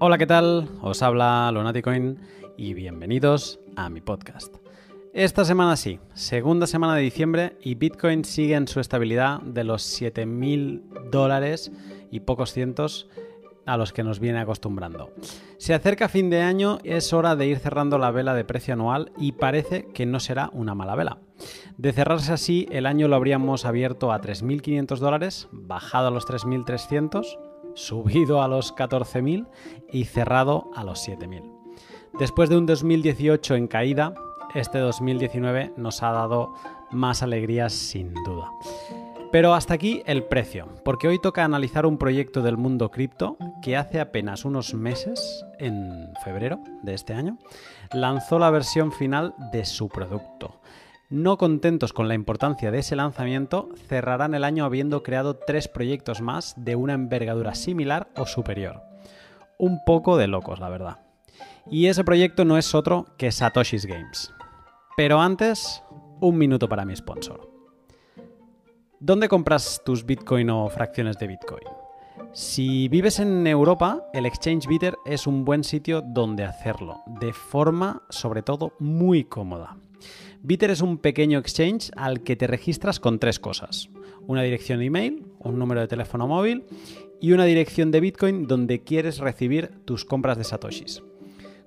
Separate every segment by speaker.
Speaker 1: Hola, ¿qué tal? Os habla Lonaticoin y bienvenidos a mi podcast. Esta semana sí, segunda semana de diciembre y Bitcoin sigue en su estabilidad de los 7.000 dólares y pocos cientos a los que nos viene acostumbrando. Se acerca fin de año, es hora de ir cerrando la vela de precio anual y parece que no será una mala vela. De cerrarse así, el año lo habríamos abierto a 3.500 dólares, bajado a los 3.300 subido a los 14.000 y cerrado a los 7.000. Después de un 2018 en caída, este 2019 nos ha dado más alegrías sin duda. Pero hasta aquí el precio, porque hoy toca analizar un proyecto del mundo cripto que hace apenas unos meses, en febrero de este año, lanzó la versión final de su producto. No contentos con la importancia de ese lanzamiento, cerrarán el año habiendo creado tres proyectos más de una envergadura similar o superior. Un poco de locos, la verdad. Y ese proyecto no es otro que Satoshi's Games. Pero antes, un minuto para mi sponsor. ¿Dónde compras tus Bitcoin o fracciones de Bitcoin? Si vives en Europa, el Exchange Bitter es un buen sitio donde hacerlo, de forma sobre todo muy cómoda. Bitter es un pequeño exchange al que te registras con tres cosas. Una dirección de email, un número de teléfono móvil y una dirección de Bitcoin donde quieres recibir tus compras de satoshis.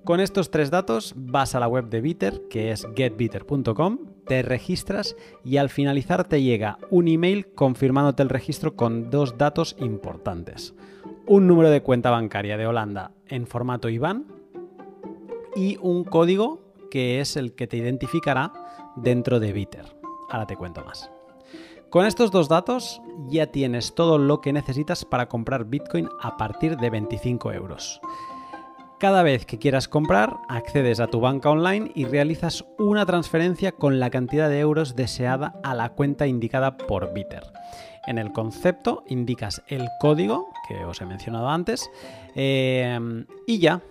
Speaker 1: Con estos tres datos vas a la web de Bitter, que es getbitter.com, te registras y al finalizar te llega un email confirmándote el registro con dos datos importantes. Un número de cuenta bancaria de Holanda en formato IBAN y un código que es el que te identificará dentro de Bitter. Ahora te cuento más. Con estos dos datos ya tienes todo lo que necesitas para comprar Bitcoin a partir de 25 euros. Cada vez que quieras comprar, accedes a tu banca online y realizas una transferencia con la cantidad de euros deseada a la cuenta indicada por Bitter. En el concepto indicas el código que os he mencionado antes eh, y ya.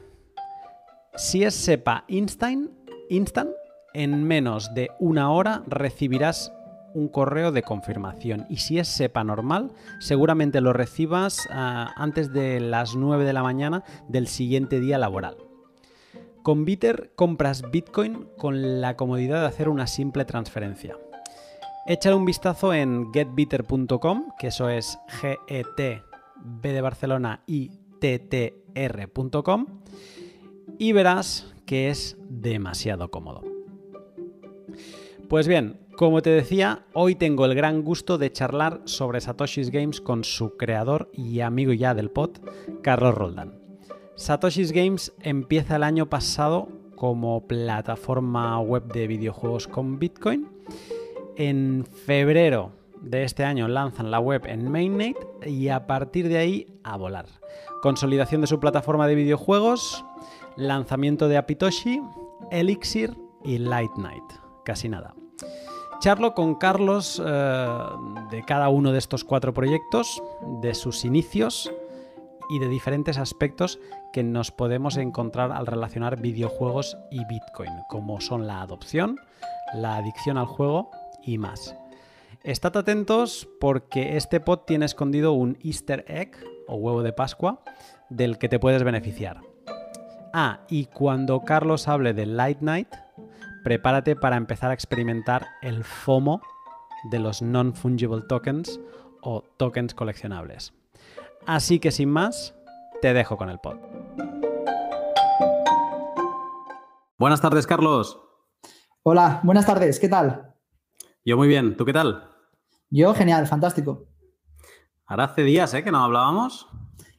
Speaker 1: Si es SEPA Instant, Instant, en menos de una hora recibirás un correo de confirmación. Y si es SEPA normal, seguramente lo recibas ah, antes de las 9 de la mañana del siguiente día laboral. Con Bitter compras Bitcoin con la comodidad de hacer una simple transferencia. Échale un vistazo en getbitter.com, que eso es G E T B de Barcelona T T y verás que es demasiado cómodo. Pues bien, como te decía, hoy tengo el gran gusto de charlar sobre Satoshi's Games con su creador y amigo ya del pod, Carlos Roldán. Satoshi's Games empieza el año pasado como plataforma web de videojuegos con Bitcoin. En febrero de este año lanzan la web en Mainnet y a partir de ahí a volar. Consolidación de su plataforma de videojuegos, lanzamiento de Apitoshi, Elixir y Light Night. Casi nada. Charlo con Carlos eh, de cada uno de estos cuatro proyectos, de sus inicios y de diferentes aspectos que nos podemos encontrar al relacionar videojuegos y Bitcoin, como son la adopción, la adicción al juego y más. Estad atentos porque este pod tiene escondido un easter egg o huevo de Pascua del que te puedes beneficiar. Ah, y cuando Carlos hable de Light Night, prepárate para empezar a experimentar el FOMO de los non-fungible tokens o tokens coleccionables. Así que sin más, te dejo con el pod. Buenas tardes, Carlos.
Speaker 2: Hola, buenas tardes, ¿qué tal?
Speaker 1: Yo muy bien, ¿tú qué tal?
Speaker 2: Yo genial, fantástico.
Speaker 1: Ahora hace días, ¿eh? Que no hablábamos.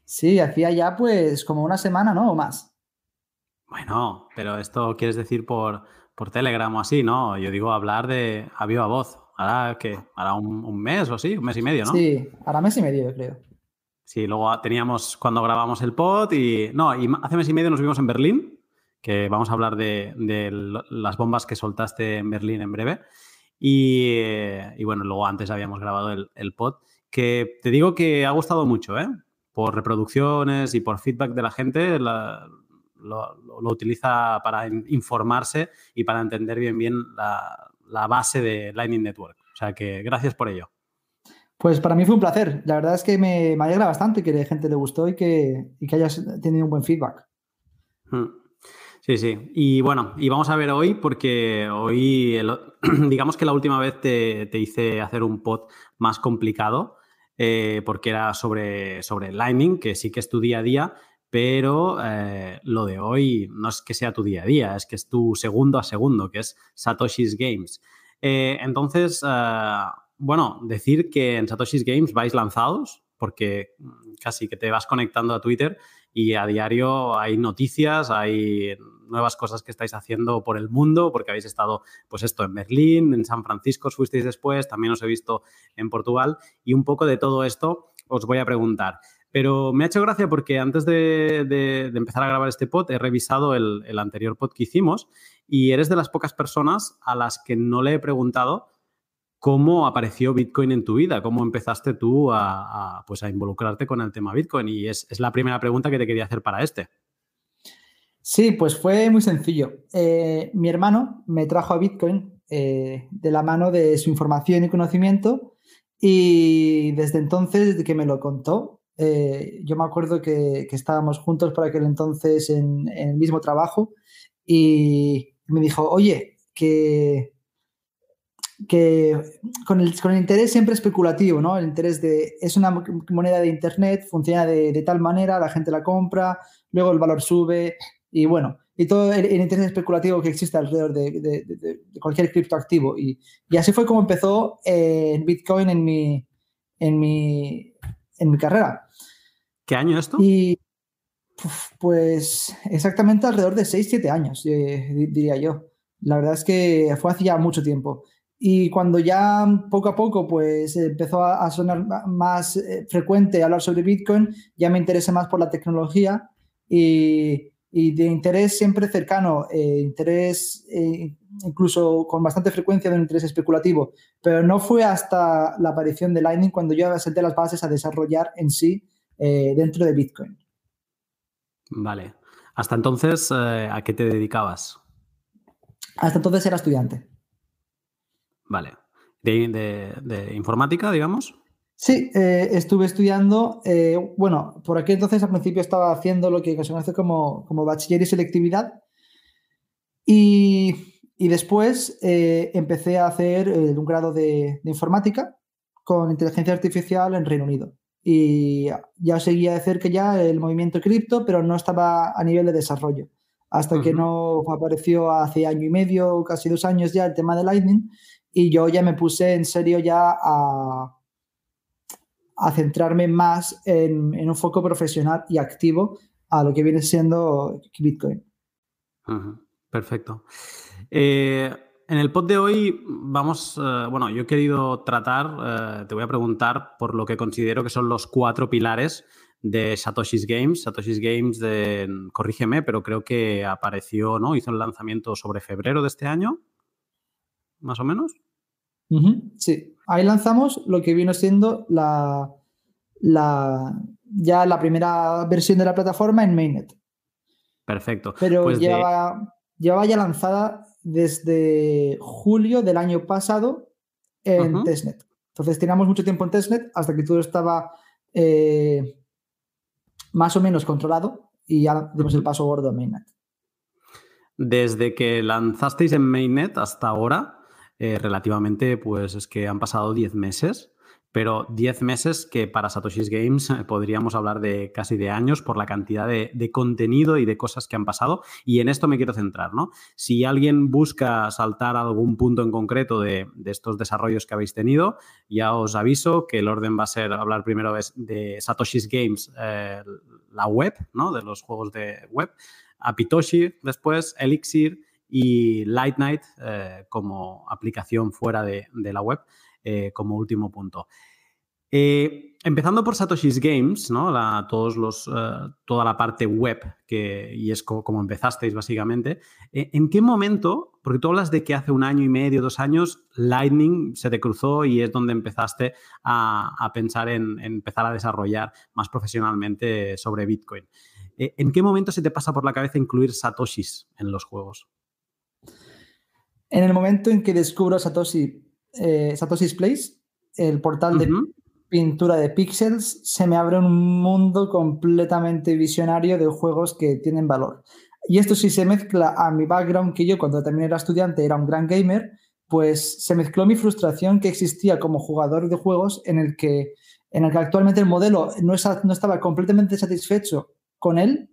Speaker 2: Sí, hacía ya pues como una semana, ¿no? O más.
Speaker 1: Bueno, pero esto quieres decir por, por Telegram o así, ¿no? Yo digo hablar de a viva voz. Ahora que, ahora un, mes o así, un mes y medio, ¿no?
Speaker 2: Sí, ahora mes y medio, creo.
Speaker 1: Sí, luego teníamos cuando grabamos el pod y. No, y hace mes y medio nos vimos en Berlín, que vamos a hablar de, las bombas que soltaste en Berlín en breve. Y, y bueno, luego antes habíamos grabado el, el, pod, que te digo que ha gustado mucho, ¿eh? Por reproducciones y por feedback de la gente, la, lo, utiliza para informarse y para entender bien bien la, base de Lightning Network. O sea que gracias por ello.
Speaker 2: Pues para mí fue un placer. La verdad es que me, alegra bastante que la gente le gustó y que, que hayas tenido un buen feedback.
Speaker 1: Hmm. Sí, sí. Y bueno, y vamos a ver hoy, porque hoy, digamos que la última vez te, hice hacer un pod más complicado, eh, porque era sobre, sobre Lightning, que sí que es tu día a día, pero eh, lo de hoy no es que sea tu día a día, es que es tu segundo a segundo, que es Satoshi's Games. Eh, entonces, bueno, decir que en Satoshi's Games vais lanzados, porque casi que te vas conectando a Twitter y a diario hay noticias, hay nuevas cosas que estáis haciendo por el mundo, porque habéis estado, pues esto, en Berlín, en San Francisco fuisteis después, también os he visto en Portugal, y un poco de todo esto os voy a preguntar. Pero me ha hecho gracia porque antes de, empezar a grabar este pod he revisado el, anterior pod que hicimos y eres de las pocas personas a las que no le he preguntado cómo apareció Bitcoin en tu vida, cómo empezaste tú a, pues a involucrarte con el tema Bitcoin. Y es, la primera pregunta que te quería hacer para este.
Speaker 2: Sí, pues fue muy sencillo. Eh, mi hermano me trajo a Bitcoin eh, de la mano de su información y conocimiento y desde entonces, desde que me lo contó, eh, yo me acuerdo que, estábamos juntos por aquel entonces en, en el mismo trabajo y me dijo, oye, que que con el, con el, interés siempre especulativo, ¿no? El interés de, es una moneda de Internet, funciona de, de, tal manera, la gente la compra, luego el valor sube y bueno, y todo el, interés especulativo que existe alrededor de, de cualquier criptoactivo. Y, y, así fue como empezó eh, Bitcoin en mi, en, mi, en mi carrera.
Speaker 1: ¿Qué año esto?
Speaker 2: Y pues exactamente alrededor de 6-7 años, eh, diría yo. La verdad es que fue hace ya mucho tiempo. Y cuando ya poco a poco pues empezó a, sonar más eh, frecuente hablar sobre Bitcoin, ya me interesé más por la tecnología y, y de interés siempre cercano, eh, interés eh, incluso con bastante frecuencia de un interés especulativo, pero no fue hasta la aparición de Lightning cuando yo senté las bases a desarrollar en sí dentro de Bitcoin.
Speaker 1: Vale. Hasta entonces, ¿a qué te dedicabas?
Speaker 2: Hasta entonces era estudiante.
Speaker 1: Vale. ¿De, informática, digamos?
Speaker 2: Sí, eh, estuve estudiando, eh, bueno, por aquí entonces al principio estaba haciendo lo que se conoce como, como bachiller y selectividad y, después eh, empecé a hacer un grado de, informática con inteligencia artificial en Reino Unido. Y ya seguía de cerca ya el movimiento cripto, pero no estaba a nivel de desarrollo. Hasta que no apareció hace año y medio, casi dos años ya, el tema de Lightning y yo ya me puse en serio ya a, a centrarme más en, un foco profesional y activo a lo que viene siendo Bitcoin.
Speaker 1: Perfecto. Eh, en el pod de hoy vamos, eh, bueno, yo he querido tratar, eh, te voy a preguntar por lo que considero que son los cuatro pilares de Satoshi's Games. Satoshi's Games, corrígeme, pero creo que apareció, ¿no? Hizo el lanzamiento sobre febrero de este año más o menos.
Speaker 2: Sí, ahí lanzamos lo que vino siendo la, la, ya la primera versión de la plataforma en Mainnet.
Speaker 1: Perfecto.
Speaker 2: Pero pues lleva, ya lanzada desde julio del año pasado en testnet. Entonces teníamos mucho tiempo en testnet hasta que todo estaba eh, más o menos controlado y ya dimos el paso gordo a Mainnet.
Speaker 1: Desde que lanzasteis en Mainnet hasta ahora, eh, relativamente, pues es que han pasado 10 meses, pero 10 meses que para Satoshi's Games eh, podríamos hablar de casi de años por la cantidad de, contenido y de cosas que han pasado. Y en esto me quiero centrar, ¿no? Si alguien busca saltar algún punto en concreto de, estos desarrollos que habéis tenido, ya os aviso que el orden va a ser hablar primero de, Satoshi's Games, eh, la web, ¿no? De los juegos de web, Apitoshi después, Elixir y Light Night eh, como aplicación fuera de, la web eh, como último punto. Eh, empezando por Satoshi's Games, ¿no? todos los, toda la parte web, que, y es como empezasteis básicamente, ¿en qué momento, porque tú hablas de que hace un año y medio, dos años, Lightning se te cruzó y es donde empezaste a, pensar en, empezar a desarrollar más profesionalmente sobre Bitcoin? ¿En qué momento se te pasa por la cabeza incluir Satoshis en los juegos?
Speaker 2: En el momento en que descubro Satoshi, eh, Satoshi's Place, el portal pintura de píxeles, se me abre un mundo completamente visionario de juegos que tienen valor. Y esto sí se mezcla a mi background, que yo cuando también era estudiante era un gran gamer, pues se mezcló mi frustración que existía como jugador de juegos en el que, en el que actualmente el modelo no, no estaba completamente satisfecho con él,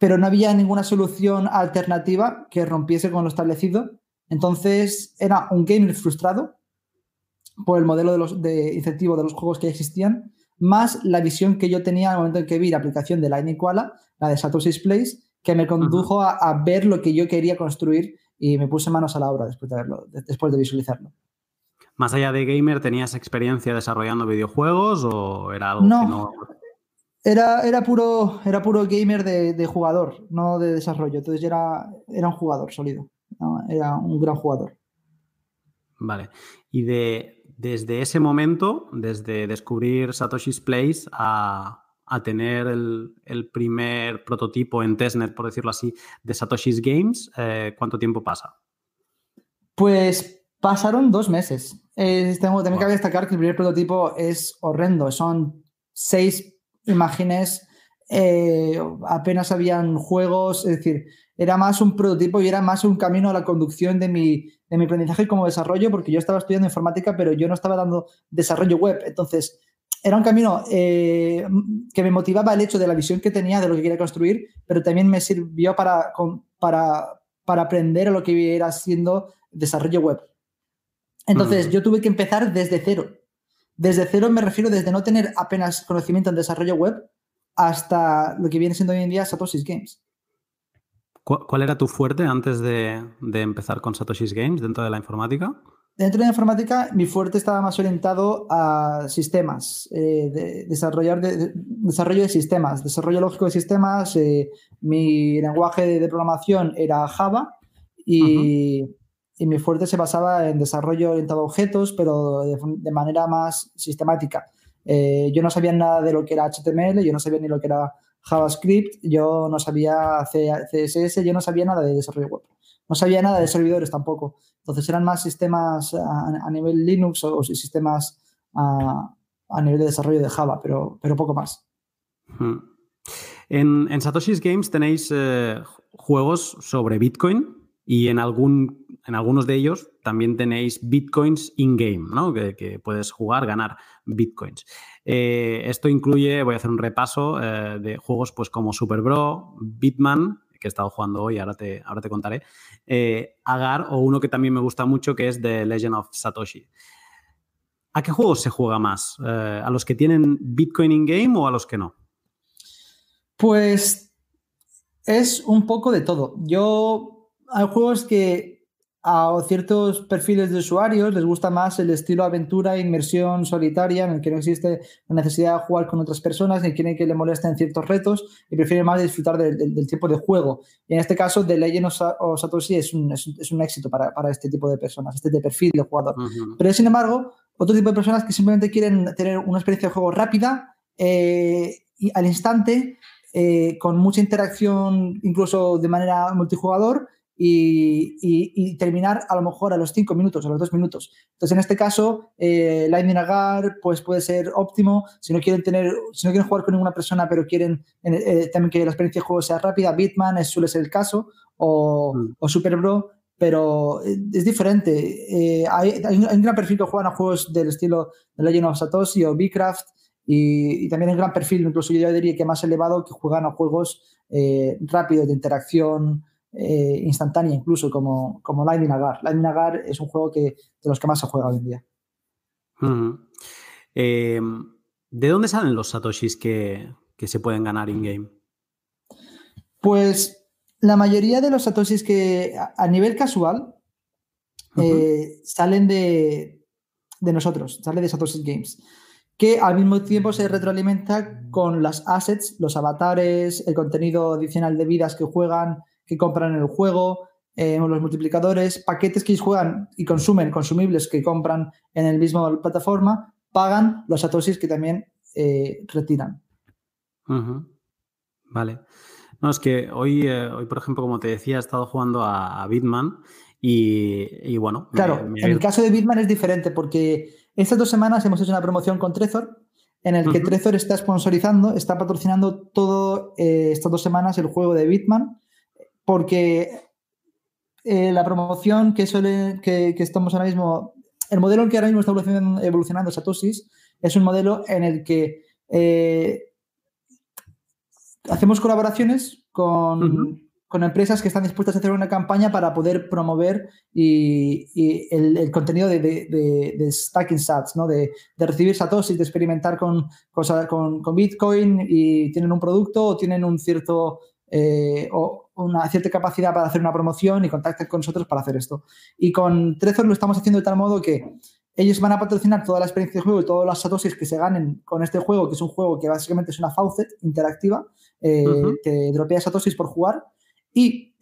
Speaker 2: pero no había ninguna solución alternativa que rompiese con lo establecido. Entonces era un gamer frustrado por el modelo de, los, de incentivo de los juegos que existían, más la visión que yo tenía al momento en que vi la aplicación de Lightning Koala, la de Satoshi's Place, que me condujo a, ver lo que yo quería construir y me puse manos a la obra después de verlo, después de visualizarlo.
Speaker 1: Más allá de gamer, ¿tenías experiencia desarrollando videojuegos o era algo
Speaker 2: no,
Speaker 1: que no?
Speaker 2: Era, era, puro, era puro gamer de, jugador, no de desarrollo. Entonces era, era un jugador sólido. Era un gran jugador.
Speaker 1: Vale. Y de, desde ese momento, desde descubrir Satoshi's Place a, tener el, primer prototipo en testnet, por decirlo así, de Satoshi's Games, eh, ¿cuánto tiempo pasa?
Speaker 2: Pues pasaron dos meses. tengo, también cabe destacar que el primer prototipo es horrendo. Son seis imágenes, eh, apenas habían juegos, es decir, era más un prototipo y era más un camino a la conducción de mi, de mi aprendizaje como desarrollo, porque yo estaba estudiando informática, pero yo no estaba dando desarrollo web. Entonces, era un camino eh, que me motivaba el hecho de la visión que tenía de lo que quería construir, pero también me sirvió para, para, para aprender a lo que era siendo desarrollo web. Entonces, yo tuve que empezar desde cero. Desde cero me refiero desde no tener apenas conocimiento en desarrollo web hasta lo que viene siendo hoy en día Satoshi's Games.
Speaker 1: ¿Cuál era tu fuerte antes de, empezar con Satoshi's Games dentro de la informática?
Speaker 2: Dentro de la informática, mi fuerte estaba más orientado a sistemas, eh, de desarrollar desarrollo de sistemas, desarrollo lógico de sistemas. Eh, mi lenguaje de programación era Java y, y mi fuerte se basaba en desarrollo orientado a objetos, pero de, manera más sistemática. Eh, yo no sabía nada de lo que era HTML, yo no sabía ni lo que era JavaScript, yo no sabía CSS, yo no sabía nada de desarrollo web. No sabía nada de servidores tampoco. Entonces eran más sistemas a, nivel Linux o, sistemas a, nivel de desarrollo de Java, pero, pero poco más.
Speaker 1: Hmm. En, Satoshi's Games tenéis eh, juegos sobre Bitcoin y en algún en algunos de ellos también tenéis bitcoins in-game, ¿no? Que, puedes jugar, ganar bitcoins. Eh, esto incluye, voy a hacer un repaso eh, de juegos pues como Super Bro, Bitman, que he estado jugando hoy, ahora te, ahora te contaré, eh, Agar o uno que también me gusta mucho que es The Legend of Satoshi. ¿A qué juegos se juega más? ¿A los que tienen Bitcoin in-game o a los que no?
Speaker 2: Pues es un poco de todo. Yo hay juegos que a ciertos perfiles de usuarios les gusta más el estilo aventura, inmersión solitaria, en el que no existe la necesidad de jugar con otras personas, ni quieren que le molesten ciertos retos y prefieren más disfrutar del tiempo de juego. Y en este caso, The Legend of Satoshi es un, es un, éxito para, para, este tipo de personas, este de perfil de jugador. Pero sin embargo, otro tipo de personas que simplemente quieren tener una experiencia de juego rápida eh, y al instante, eh, con mucha interacción, incluso de manera multijugador y, terminar a lo mejor a los 5 minutos, a los 2 minutos. Entonces, en este caso, eh, Lightning Agar pues, puede ser óptimo. Si no quieren tener, si no quieren jugar con ninguna persona, pero quieren eh, también que la experiencia de juego sea rápida, Bitman es, suele ser el caso, o, mm. o Super Bro, pero eh, es diferente. Eh, hay, hay, un gran perfil que juegan a juegos del estilo de Legend of Satoshi o Bcraft, y, y, también un gran perfil, incluso yo diría que más elevado, que juegan a juegos rápidos de interacción eh, instantánea incluso como, como Lightning Agar. Lightning Agar es un juego que, de los que más se juega hoy en día.
Speaker 1: Em, ¿De dónde salen los satoshis que, se pueden ganar in-game?
Speaker 2: Pues la mayoría de los satoshis que a, nivel casual eh, salen de, de, nosotros, salen de Satoshi Games, que al mismo tiempo se retroalimenta con las assets, los avatares, el contenido adicional de vidas que juegan, que compran en el juego, eh, los multiplicadores, paquetes que juegan y consumen, consumibles que compran en el mismo plataforma, pagan los satoshis que también eh, retiran.
Speaker 1: Vale. No, es que hoy, eh, hoy, por ejemplo, como te decía, he estado jugando a, Bitman y, bueno.
Speaker 2: Claro, en el caso de Bitman es diferente porque Estas dos semanas hemos hecho una promoción con Trezor, en el que Trezor está sponsorizando, está patrocinando todo estas dos semanas el juego de Bitman, porque eh, la promoción que, suele, que, estamos ahora mismo, el modelo en que ahora mismo está evolucionando, evolucionando Satosis es un modelo en el que eh, hacemos colaboraciones con, con, empresas que están dispuestas a hacer una campaña para poder promover y, el, contenido de, de, stacking sats, ¿no? de, recibir satoshis, de experimentar con, con, con, Bitcoin y tienen un producto o tienen un cierto eh, o una cierta capacidad para hacer una promoción y contactan con nosotros para hacer esto. Y con Trezor lo estamos haciendo de tal modo que ellos van a patrocinar toda la experiencia de juego y todas las satoshis que se ganen con este juego, que es un juego que básicamente es una faucet interactiva, eh, te dropea satoshis por jugar. Y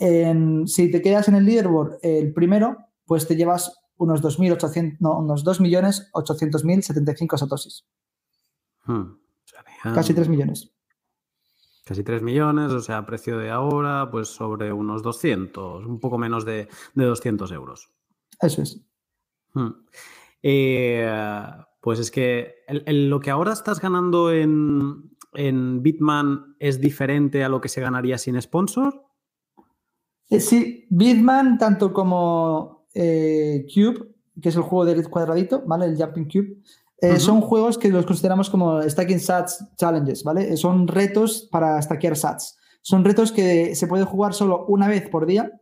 Speaker 2: si te quedas en el leaderboard el primero, pues te llevas unos 2.800, no, unos 2.800.075 satoshis. Hmm. Casi 3 millones.
Speaker 1: Casi 3 millones, o sea, precio de ahora, pues sobre unos 200, un poco menos de, 200 euros.
Speaker 2: Eso es.
Speaker 1: Hmm. Eh, pues es que lo que ahora estás ganando en, Bitman es diferente a lo que se ganaría sin sponsor.
Speaker 2: Eh, sí, Bitman, tanto como eh, Cube, que es el juego del cuadradito, ¿vale? El Jumping Cube, eh, son juegos que los consideramos como Stacking Sats Challenges, ¿vale? Son retos para stackear Sats. Son retos que se puede jugar solo una vez por día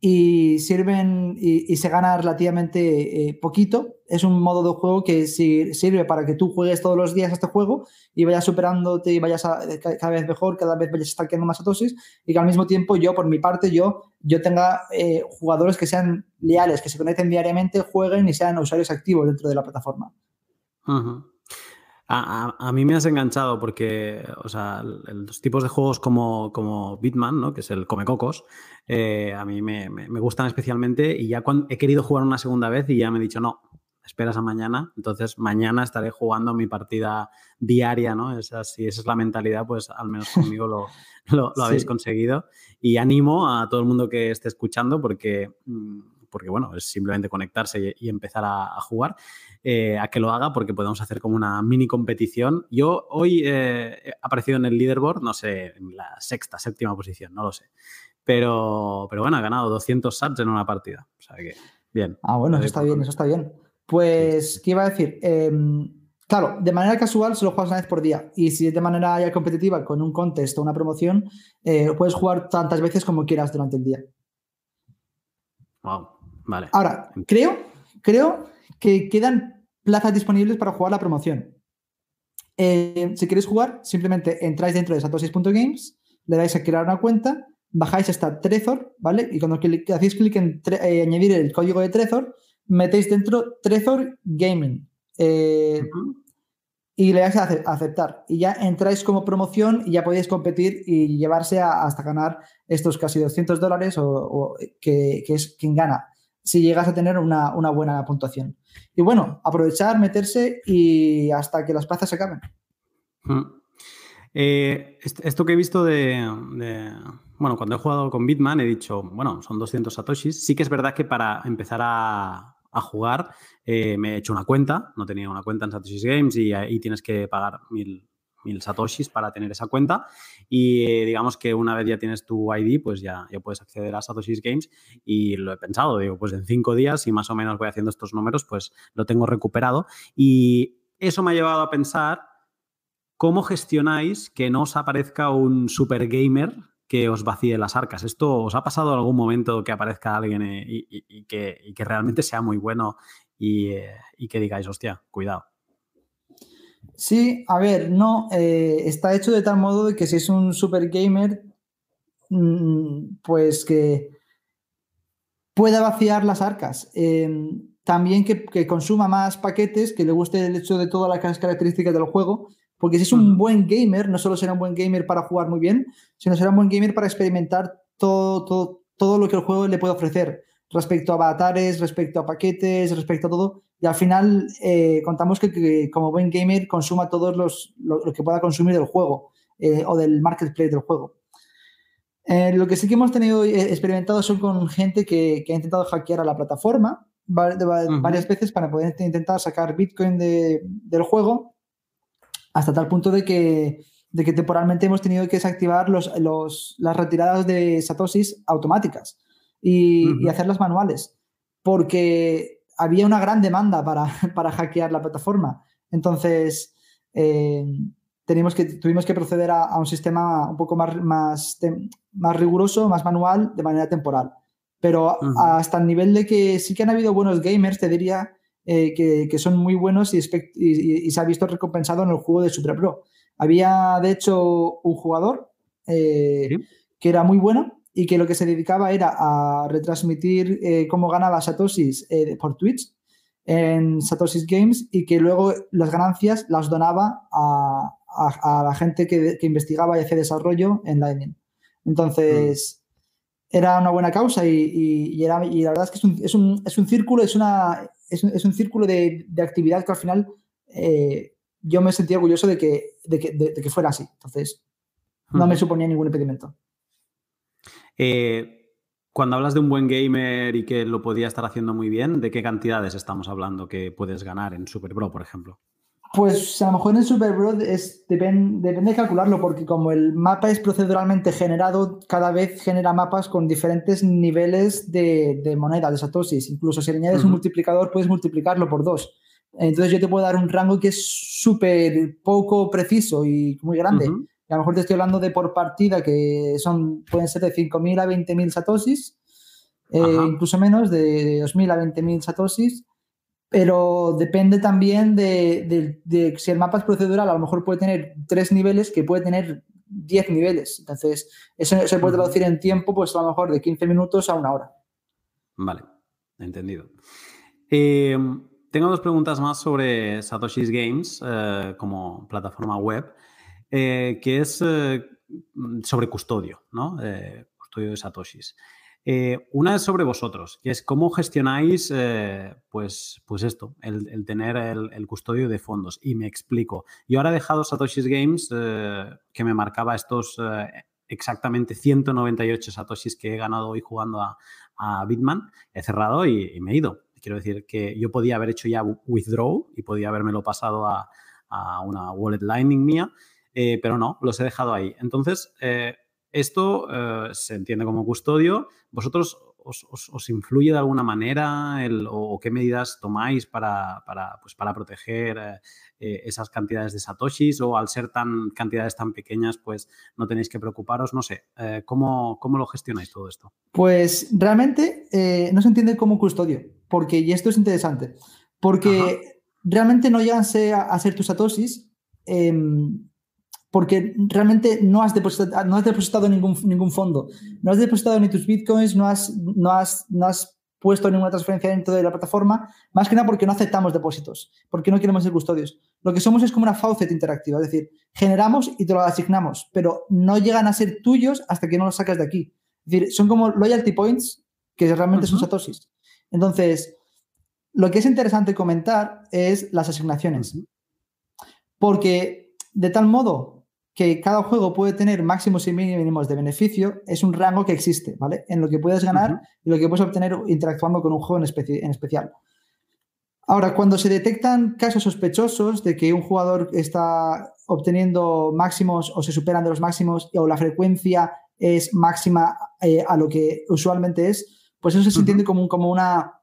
Speaker 2: y sirven y, se gana relativamente eh, poquito. Es un modo de juego que sirve para que tú juegues todos los días este juego y vayas superándote y vayas cada vez mejor, cada vez vayas stackeando más satosis y que al mismo tiempo yo, por mi parte, yo, yo tenga eh, jugadores que sean leales, que se conecten diariamente, jueguen y sean usuarios activos dentro de la plataforma.
Speaker 1: A, mí me has enganchado porque, o sea, los tipos de juegos como, como Bitman, ¿no? que es el Comecocos, eh, a mí me, gustan especialmente y ya cuando he querido jugar una segunda vez y ya me he dicho, no, esperas a mañana, entonces mañana estaré jugando mi partida diaria, ¿no? Esa, si esa es la mentalidad, pues al menos conmigo lo, lo, habéis conseguido. Y animo a todo el mundo que esté escuchando porque, mm, porque bueno, es simplemente conectarse y, empezar a jugar. Eh, a que lo haga porque podemos hacer como una mini competición. Yo hoy eh, he aparecido en el leaderboard, no sé, en la sexta, séptima posición, no lo sé. Pero, pero bueno, he ganado 200 subs en una partida. O sea que, bien.
Speaker 2: Ah, bueno, eso está bien, eso está bien. Pues, ¿qué iba a decir? Em, claro, de manera casual solo juegas una vez por día. Y si de manera ya competitiva, con un contest o una promoción, eh, puedes jugar tantas veces como quieras durante el día.
Speaker 1: Wow, vale.
Speaker 2: Ahora, creo, creo que quedan plazas disponibles para jugar la promoción. Eh, si queréis jugar, simplemente entráis dentro de satosis.games, le dais a crear una cuenta, bajáis hasta Trezor, ¿vale? Y cuando hacéis clic en eh, añadir el código de Trezor, metéis dentro Trezor Gaming. Eh, y le dais a aceptar. Y ya entráis como promoción y ya podéis competir y llevarse hasta ganar estos casi 200 dólares o, que, es quien gana si llegas a tener una, buena puntuación. Y bueno, aprovechar, meterse y hasta que las plazas se acaben.
Speaker 1: Mm. Eh, esto que he visto de, Bueno, cuando he jugado con Bitman he dicho, bueno, son 200 satoshis. Sí que es verdad que para empezar a, jugar eh, me he hecho una cuenta. No tenía una cuenta en Satoshis Games y ahí tienes que pagar mil, mil satoshis para tener esa cuenta y eh, digamos que una vez ya tienes tu ID, pues ya, ya puedes acceder a Satoshis Games y lo he pensado, digo, pues en cinco días, si más o menos voy haciendo estos números, pues lo tengo recuperado y eso me ha llevado a pensar cómo gestionáis que no os aparezca un super gamer que os vacíe las arcas. ¿Esto os ha pasado en algún momento que aparezca alguien eh, y, que, que, realmente sea muy bueno y, eh, y que digáis, hostia, cuidado?
Speaker 2: Sí, a ver, no, eh, está hecho de tal modo de que si es un super gamer, mm, pues que pueda vaciar las arcas. Em, también que, consuma más paquetes, que le guste el hecho de todas las características del juego, porque si es un buen gamer, no solo será un buen gamer para jugar muy bien, sino será un buen gamer para experimentar todo, todo, todo lo que el juego le puede ofrecer respecto a avatares, respecto a paquetes, respecto a todo. Y al final eh, contamos que, como buen gamer consuma todos los lo, que pueda consumir del juego eh, o del marketplace del juego. Eh, lo que sí que hemos tenido experimentado son con gente que, ha intentado hackear a la plataforma varias veces para poder intentar sacar Bitcoin del juego, hasta tal punto de que, de que temporalmente hemos tenido que desactivar los, las retiradas de Satoshis automáticas y, hacerlas manuales, porque había una gran demanda para, para hackear la plataforma. Entonces, eh, tenemos que, tuvimos que proceder a, un sistema un poco más, más, más riguroso, más manual, de manera temporal. Pero hasta el nivel de que sí que han habido buenos gamers, te diría eh, que, son muy buenos y, se ha visto recompensado en el juego de Super Pro. Había, de hecho, un jugador eh, que era muy bueno y que lo que se dedicaba era a retransmitir eh, cómo ganaba Satoshis por Twitch en Satoshis Games y que luego las ganancias las donaba a, la gente que, investigaba y hacía desarrollo en Lightning. Entonces, era una buena causa y, era, y la verdad es que es un, es un, es un círculo, es, una, es, un, es un círculo de, de, actividad que al final eh, yo me sentía orgulloso de que, de que, de, que fuera así. Entonces, no me suponía ningún impedimento.
Speaker 1: Eh, cuando hablas de un buen gamer y que lo podía estar haciendo muy bien, ¿de qué cantidades estamos hablando que puedes ganar en Super Pro, por ejemplo?
Speaker 2: Pues a lo mejor en Superbro es, depende de calcularlo, porque como el mapa es proceduralmente generado, cada vez genera mapas con diferentes niveles de, moneda, de satoshis. Incluso si le añades un multiplicador, puedes multiplicarlo por dos. Entonces yo te puedo dar un rango que es súper poco preciso y muy grande. A lo mejor te estoy hablando de por partida, que son pueden ser de 5.000 a 20.000 satoshis, eh, incluso menos, de 2.000 a 20.000 satoshis pero depende también de, si el mapa es procedural, a lo mejor puede tener tres niveles que puede tener diez niveles. Entonces, eso se puede traducir en tiempo, pues a lo mejor de 15 minutos a una hora.
Speaker 1: Vale, entendido. Eh, tengo dos preguntas más sobre Satoshi's Games eh, como plataforma web, eh, que es sobre custodio, ¿no? custodio de Satoshis. Eh, una es sobre vosotros, que es cómo gestionáis, eh, pues, pues esto, el, tener el, custodio de fondos. Y me explico. Yo ahora he dejado Satoshi's Games, eh, que me marcaba estos exactamente 198 Satoshis que he ganado hoy jugando a, Bitman. He cerrado y, me he ido. Quiero decir que yo podía haber hecho ya withdraw y podía lo pasado a, a una wallet Lightning mía, pero no, los he dejado ahí. Entonces, esto eh, se entiende como custodio. ¿Vosotros os, influye de alguna manera o, qué medidas tomáis para, pues para proteger eh, eh, esas cantidades de satoshis o al ser tan cantidades tan pequeñas, pues no tenéis que preocuparos? No sé, ¿cómo, lo gestionáis todo esto?
Speaker 2: Pues realmente no se entiende como custodio, porque, y esto es interesante, porque realmente no llegan a, ser tus satoshis em, porque realmente no has depositado, no has depositado ningún, ningún fondo, no has depositado ni tus bitcoins, no has, no, has, no has puesto ninguna transferencia dentro de la plataforma, más que nada porque no aceptamos depósitos, porque no queremos ser custodios. Lo que somos es como una faucet interactiva, es decir, generamos y te lo asignamos, pero no llegan a ser tuyos hasta que no los sacas de aquí. Es decir, son como loyalty points que realmente son satoshis. Entonces, lo que es interesante comentar es las asignaciones. Porque de tal modo que cada juego puede tener máximos y mínimos de beneficio, es un rango que existe, ¿vale? En lo que puedes ganar y lo que puedes obtener interactuando con un juego en, en especial. Ahora, cuando se detectan casos sospechosos de que un jugador está obteniendo máximos o se superan de los máximos o la frecuencia es máxima eh, a lo que usualmente es, pues eso se entiende como, como una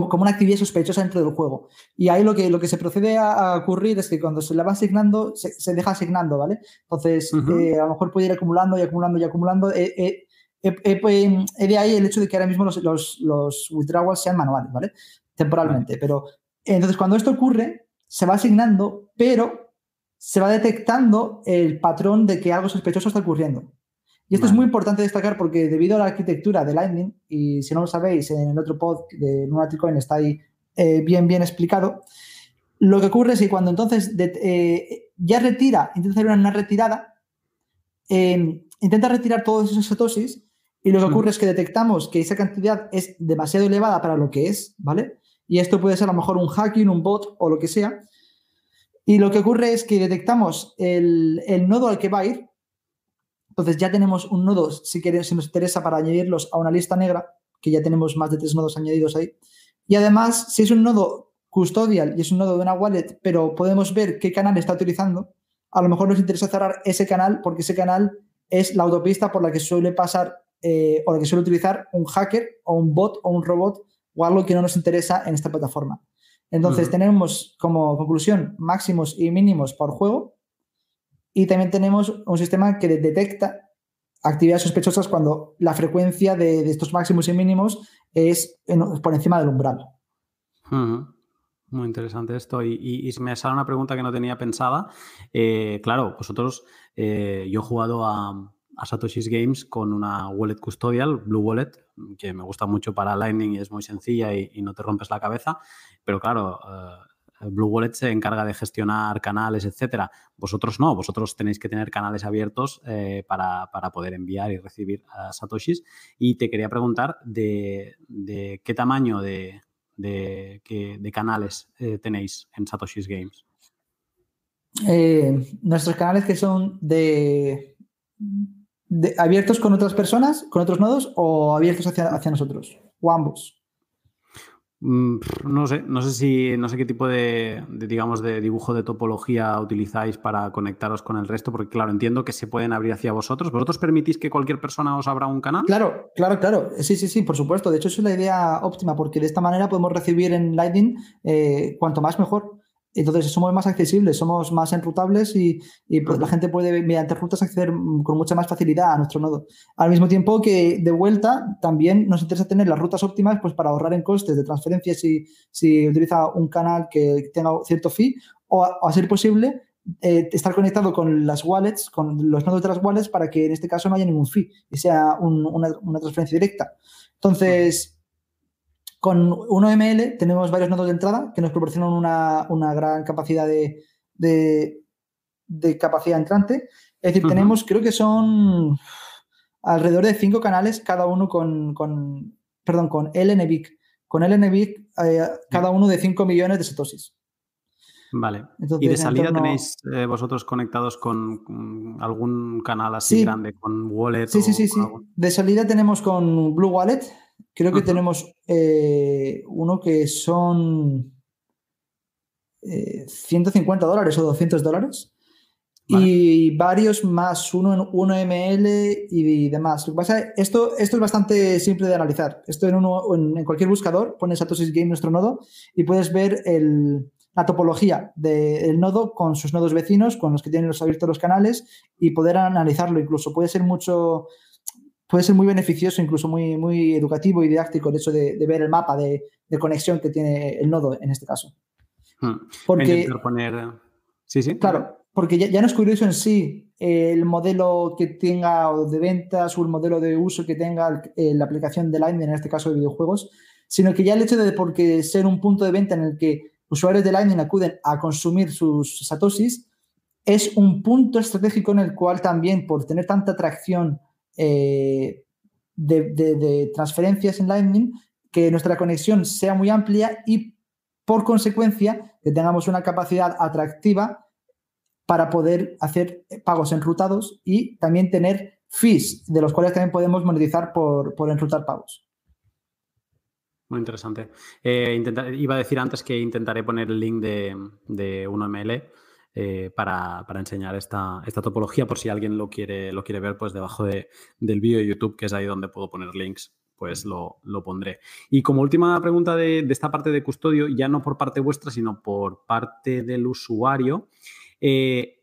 Speaker 2: como, una actividad sospechosa dentro del juego. Y ahí lo que, lo que se procede a, ocurrir es que cuando se la va asignando, se, deja asignando, ¿vale? Entonces, eh, a lo mejor puede ir acumulando y acumulando y acumulando. Eh, eh, de ahí el hecho de que ahora mismo los, los, los withdrawals sean manuales, ¿vale? Temporalmente. Pero entonces, cuando esto ocurre, se va asignando, pero se va detectando el patrón de que algo sospechoso está ocurriendo. Y esto es muy importante destacar porque debido a la arquitectura de Lightning, y si no lo sabéis, en el otro pod de Lunaticoin está ahí eh, bien, bien explicado, lo que ocurre es que cuando entonces eh, ya retira, intenta hacer una retirada, em, intenta retirar todos esos satoshis y lo que ocurre es que detectamos que esa cantidad es demasiado elevada para lo que es, ¿vale? Y esto puede ser a lo mejor un hacking, un bot o lo que sea. Y lo que ocurre es que detectamos el, el nodo al que va a ir, entonces ya tenemos un nodo, si, queremos, si nos interesa, para añadirlos a una lista negra, que ya tenemos más de tres nodos añadidos ahí. Y además, si es un nodo custodial y es un nodo de una wallet, pero podemos ver qué canal está utilizando, a lo mejor nos interesa cerrar ese canal porque ese canal es la autopista por la que suele pasar eh, o la que suele utilizar un hacker o un bot o un robot o algo que no nos interesa en esta plataforma. Entonces, tenemos como conclusión máximos y mínimos por juego y también tenemos un sistema que detecta actividades sospechosas cuando la frecuencia de, estos máximos y mínimos es por encima del umbral.
Speaker 1: Muy interesante esto. Y, me sale una pregunta que no tenía pensada. Eh, claro, vosotros, eh, yo he jugado a, Satoshi's Games con una wallet custodial, Blue Wallet, que me gusta mucho para Lightning y es muy sencilla y, no te rompes la cabeza. Pero claro, eh, Blue Wallet se encarga de gestionar canales, etcétera. Vosotros no, vosotros tenéis que tener canales abiertos eh, para, poder enviar y recibir a Satoshis. Y te quería preguntar de, qué tamaño de, canales eh, tenéis en Satoshis Games.
Speaker 2: Eh, nuestros canales que son de, abiertos con otras personas, con otros nodos o abiertos hacia, hacia nosotros, o ambos.
Speaker 1: Mm, no sé, no sé si, no sé qué tipo de, digamos, de dibujo de topología utilizáis para conectaros con el resto, porque claro, entiendo que se pueden abrir hacia vosotros. ¿Vosotros permitís que cualquier persona os abra un canal?
Speaker 2: Claro, claro, claro. Sí, sí, sí, por supuesto. De hecho, es la idea óptima, porque de esta manera podemos recibir en Lightning eh, cuanto más mejor. Entonces somos más accesibles, somos más enrutables y, pues, la gente puede, mediante rutas, acceder con mucha más facilidad a nuestro nodo. Al mismo tiempo que, de vuelta, también nos interesa tener las rutas óptimas pues, para ahorrar en costes de transferencia si, si utiliza un canal que tenga cierto fee o, a ser posible, eh, estar conectado con las wallets, con los nodos de las wallets, para que en este caso no haya ningún fee y sea una, una transferencia directa. Entonces, con 1ML tenemos varios nodos de entrada que nos proporcionan una, gran capacidad de, capacidad entrante. Es decir, tenemos, creo que son alrededor de cinco canales, cada uno con, perdón, con LNBIC. Con LNBIC, eh, cada uno de 5 millones de satoshis.
Speaker 1: Vale. ¿Y de salida tenéis eh, vosotros conectados con, algún canal así grande, con Wallet?
Speaker 2: Sí, sí, sí, sí. De salida tenemos con Blue Wallet, Creo que tenemos eh, uno que son 150 eh, dólares o 200 dólares. Y varios más, uno en 1ML y demás. Lo que pasa esto, esto es bastante simple de analizar. Esto en, uno, en, cualquier buscador, pones Satoshi Game nuestro nodo y puedes ver la topología del nodo con sus nodos vecinos, con los que tienen los abiertos los canales y poder analizarlo incluso. Puede ser mucho, puede ser muy beneficioso, incluso muy, muy educativo y didáctico el hecho de, ver el mapa de, conexión que tiene el nodo en este caso.
Speaker 1: Hmm. Porque, poner... Sí, sí.
Speaker 2: Claro, porque ya, no es curioso en sí el modelo que tenga o de ventas o el modelo de uso que tenga la aplicación de Lightning, en este caso de videojuegos, sino que ya el hecho de porque ser un punto de venta en el que usuarios de Lightning acuden a consumir sus satoshis, es un punto estratégico en el cual también por tener tanta atracción eh, de, transferencias en Lightning, que nuestra conexión sea muy amplia y por consecuencia que tengamos una capacidad atractiva para poder hacer pagos enrutados y también tener fees, de los cuales también podemos monetizar por, por enrutar pagos.
Speaker 1: Muy interesante. Eh, iba a decir antes que intentaré poner el link de, de 1ML eh, para, enseñar esta, esta, topología por si alguien lo quiere, lo quiere ver, pues debajo del vídeo de YouTube, que es ahí donde puedo poner links, pues lo, pondré. Y como última pregunta de, esta parte de custodio, ya no por parte vuestra, sino por parte del usuario, eh,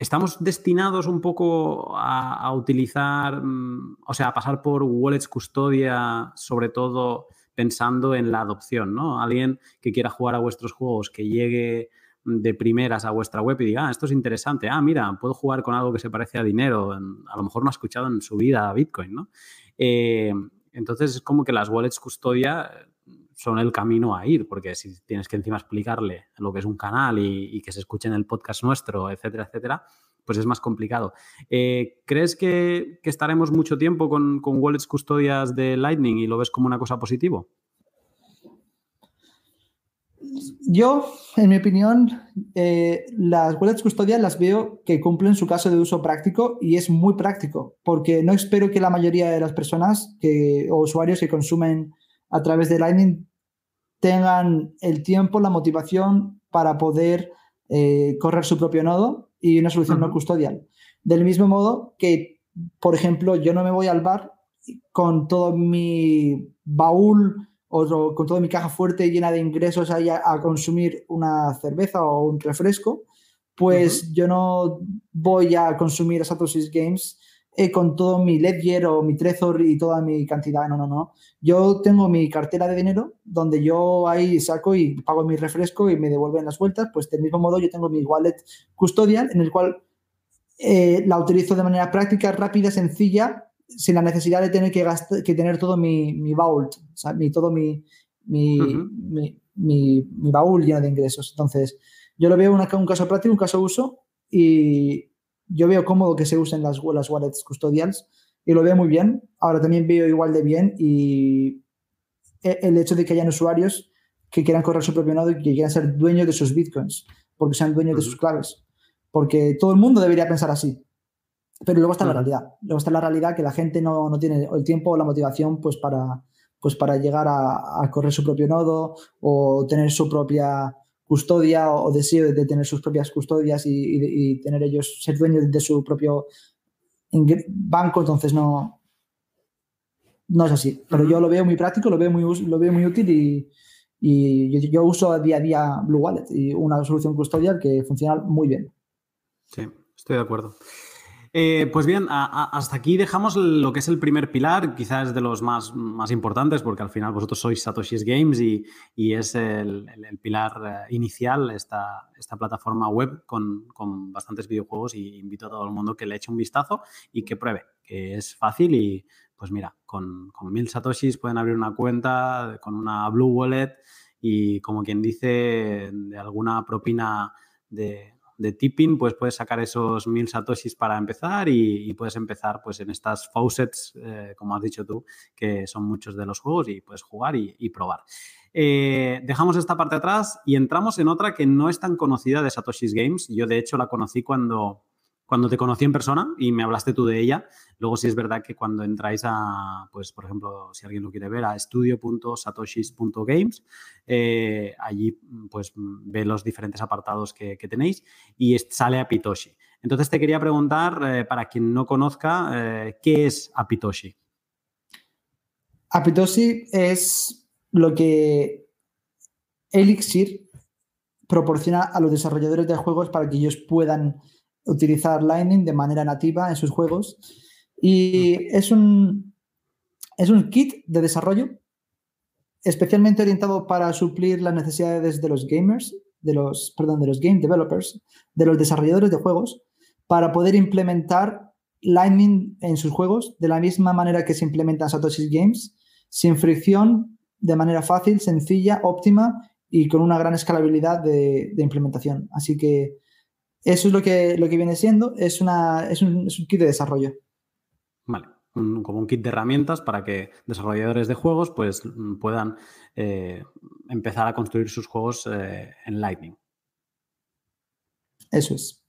Speaker 1: ¿estamos destinados un poco a, utilizar, mm, o sea, a pasar por wallets custodia, sobre todo pensando en la adopción, ¿no? Alguien que quiera jugar a vuestros juegos, que llegue de primeras a vuestra web y diga, ah, esto es interesante, ah, mira, puedo jugar con algo que se parece a dinero, a lo mejor no ha escuchado en su vida Bitcoin, ¿no? Eh, entonces es como que las wallets custodia son el camino a ir, porque si tienes que encima explicarle lo que es un canal y, que se escuche en el podcast nuestro, etcétera, etcétera, pues es más complicado. Eh, ¿Crees que, estaremos mucho tiempo con, con wallets custodias de Lightning y lo ves como una cosa positiva?
Speaker 2: Yo, en mi opinión, eh, las wallets custodial las veo que cumplen su caso de uso práctico y es muy práctico, porque no espero que la mayoría de las personas que, o usuarios que consumen a través de Lightning tengan el tiempo, la motivación para poder eh, correr su propio nodo y una solución no custodial. Del mismo modo que, por ejemplo, yo no me voy al bar con todo mi baúl o con toda mi caja fuerte llena de ingresos ahí a, consumir una cerveza o un refresco, pues yo no voy a consumir a Satoshi Games eh, con todo mi Ledger o mi Trezor y toda mi cantidad. No, no, no. Yo tengo mi cartera de dinero donde yo ahí saco y pago mi refresco y me devuelven las vueltas. Pues del mismo modo yo tengo mi wallet custodial en el cual eh, la utilizo de manera práctica, rápida, sencilla sin la necesidad de tener que, que tener todo mi, mi vault, o sea, mi, todo mi, mi, mi, baúl lleno de ingresos. Entonces, yo lo veo un caso práctico, un caso uso y yo veo cómodo que se usen las, las wallets custodiales y lo veo muy bien. Ahora también veo igual de bien y e, el hecho de que hayan usuarios que quieran correr su propio nodo y que quieran ser dueños de sus bitcoins, porque sean dueños de sus claves. Porque todo el mundo debería pensar así. Pero luego está la realidad. Luego está la realidad que la gente no, no tiene el tiempo o la motivación pues para, pues para llegar a, a, correr su propio nodo o tener su propia custodia o, deseo de tener sus propias custodias y, y, tener ellos, ser dueños de su propio banco. Entonces no, no es así. Pero yo lo veo muy práctico, lo veo muy, lo veo muy útil y, y yo, yo, uso día a día Blue Wallet y una solución custodial que funciona muy bien.
Speaker 1: Sí, estoy de acuerdo. Eh, pues bien, hasta aquí dejamos lo que es el primer pilar, quizás de los más, más importantes, porque al final vosotros sois Satoshi's Games y, es el, pilar eh, inicial, esta, esta plataforma web con, con, bastantes videojuegos y invito a todo el mundo que le eche un vistazo y que pruebe, que es fácil y pues mira, con, con mil Satoshis pueden abrir una cuenta con una Blue Wallet y como quien dice, de alguna propina de, de tipping, pues puedes sacar esos mil satoshis para empezar y, puedes empezar pues en estas faucets, eh, como has dicho tú, que son muchos de los juegos y puedes jugar y, probar. Eh, dejamos esta parte atrás y entramos en otra que no es tan conocida de Satoshi's Games. Yo de hecho la conocí cuando, cuando te conocí en persona y me hablaste tú de ella, luego sí es verdad que cuando entráis a, pues por ejemplo, si alguien lo quiere ver, a estudio.satoshis.games, eh, allí pues ve los diferentes apartados que, tenéis y sale Apitoshi. Entonces te quería preguntar, eh, para quien no conozca, eh, ¿qué es Apitoshi?
Speaker 2: Apitoshi es lo que Elixir proporciona a los desarrolladores de juegos para que ellos puedan utilizar Lightning de manera nativa en sus juegos. Y es un, es un kit de desarrollo especialmente orientado para suplir las necesidades de los gamers, de los, perdón, de los game developers, de los desarrolladores de juegos, para poder implementar Lightning en sus juegos de la misma manera que se implementan Satoshi Games, sin fricción, de manera fácil, sencilla, óptima y con una gran escalabilidad de, de implementación. Así que eso es lo que, lo que viene siendo, es, una, es, un, kit de desarrollo.
Speaker 1: Vale, como un kit de herramientas para que desarrolladores de juegos pues, puedan eh, empezar a construir sus juegos eh, en Lightning.
Speaker 2: Eso es.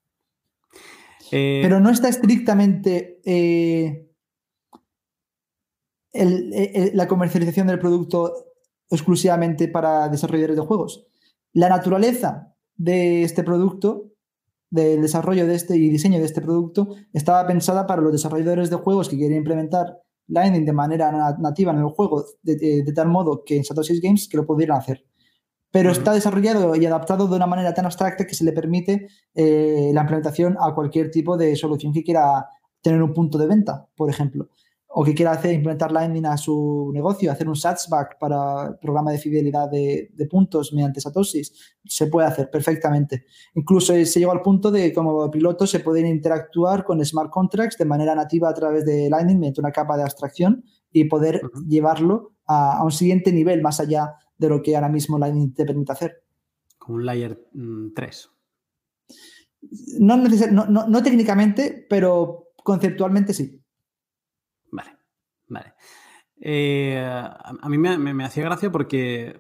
Speaker 2: Eh, Pero no está estrictamente la comercialización del producto exclusivamente para desarrolladores de juegos. La naturaleza de este producto del desarrollo de este y diseño de este producto estaba pensada para los desarrolladores de juegos que quieren implementar Lightning de manera nativa en el juego, de, tal modo que en Satoshi Games que lo pudieran hacer. Pero está desarrollado y adaptado de una manera tan abstracta que se le permite eh, la implementación a cualquier tipo de solución que quiera tener un punto de venta, por ejemplo o que quiera hacer, implementar Lightning a su negocio, hacer un SATSBACK para programa de fidelidad de, puntos mediante Satoshis, se puede hacer perfectamente. Incluso se llegó al punto de como pilotos se pueden interactuar con smart contracts de manera nativa a través de Lightning mediante una capa de abstracción y poder llevarlo a, un siguiente nivel más allá de lo que ahora mismo Lightning te permite hacer.
Speaker 1: Como un layer 3.
Speaker 2: Mm, no, no, no técnicamente, pero conceptualmente sí.
Speaker 1: Vale. Eh, a, mí me, hacía gracia porque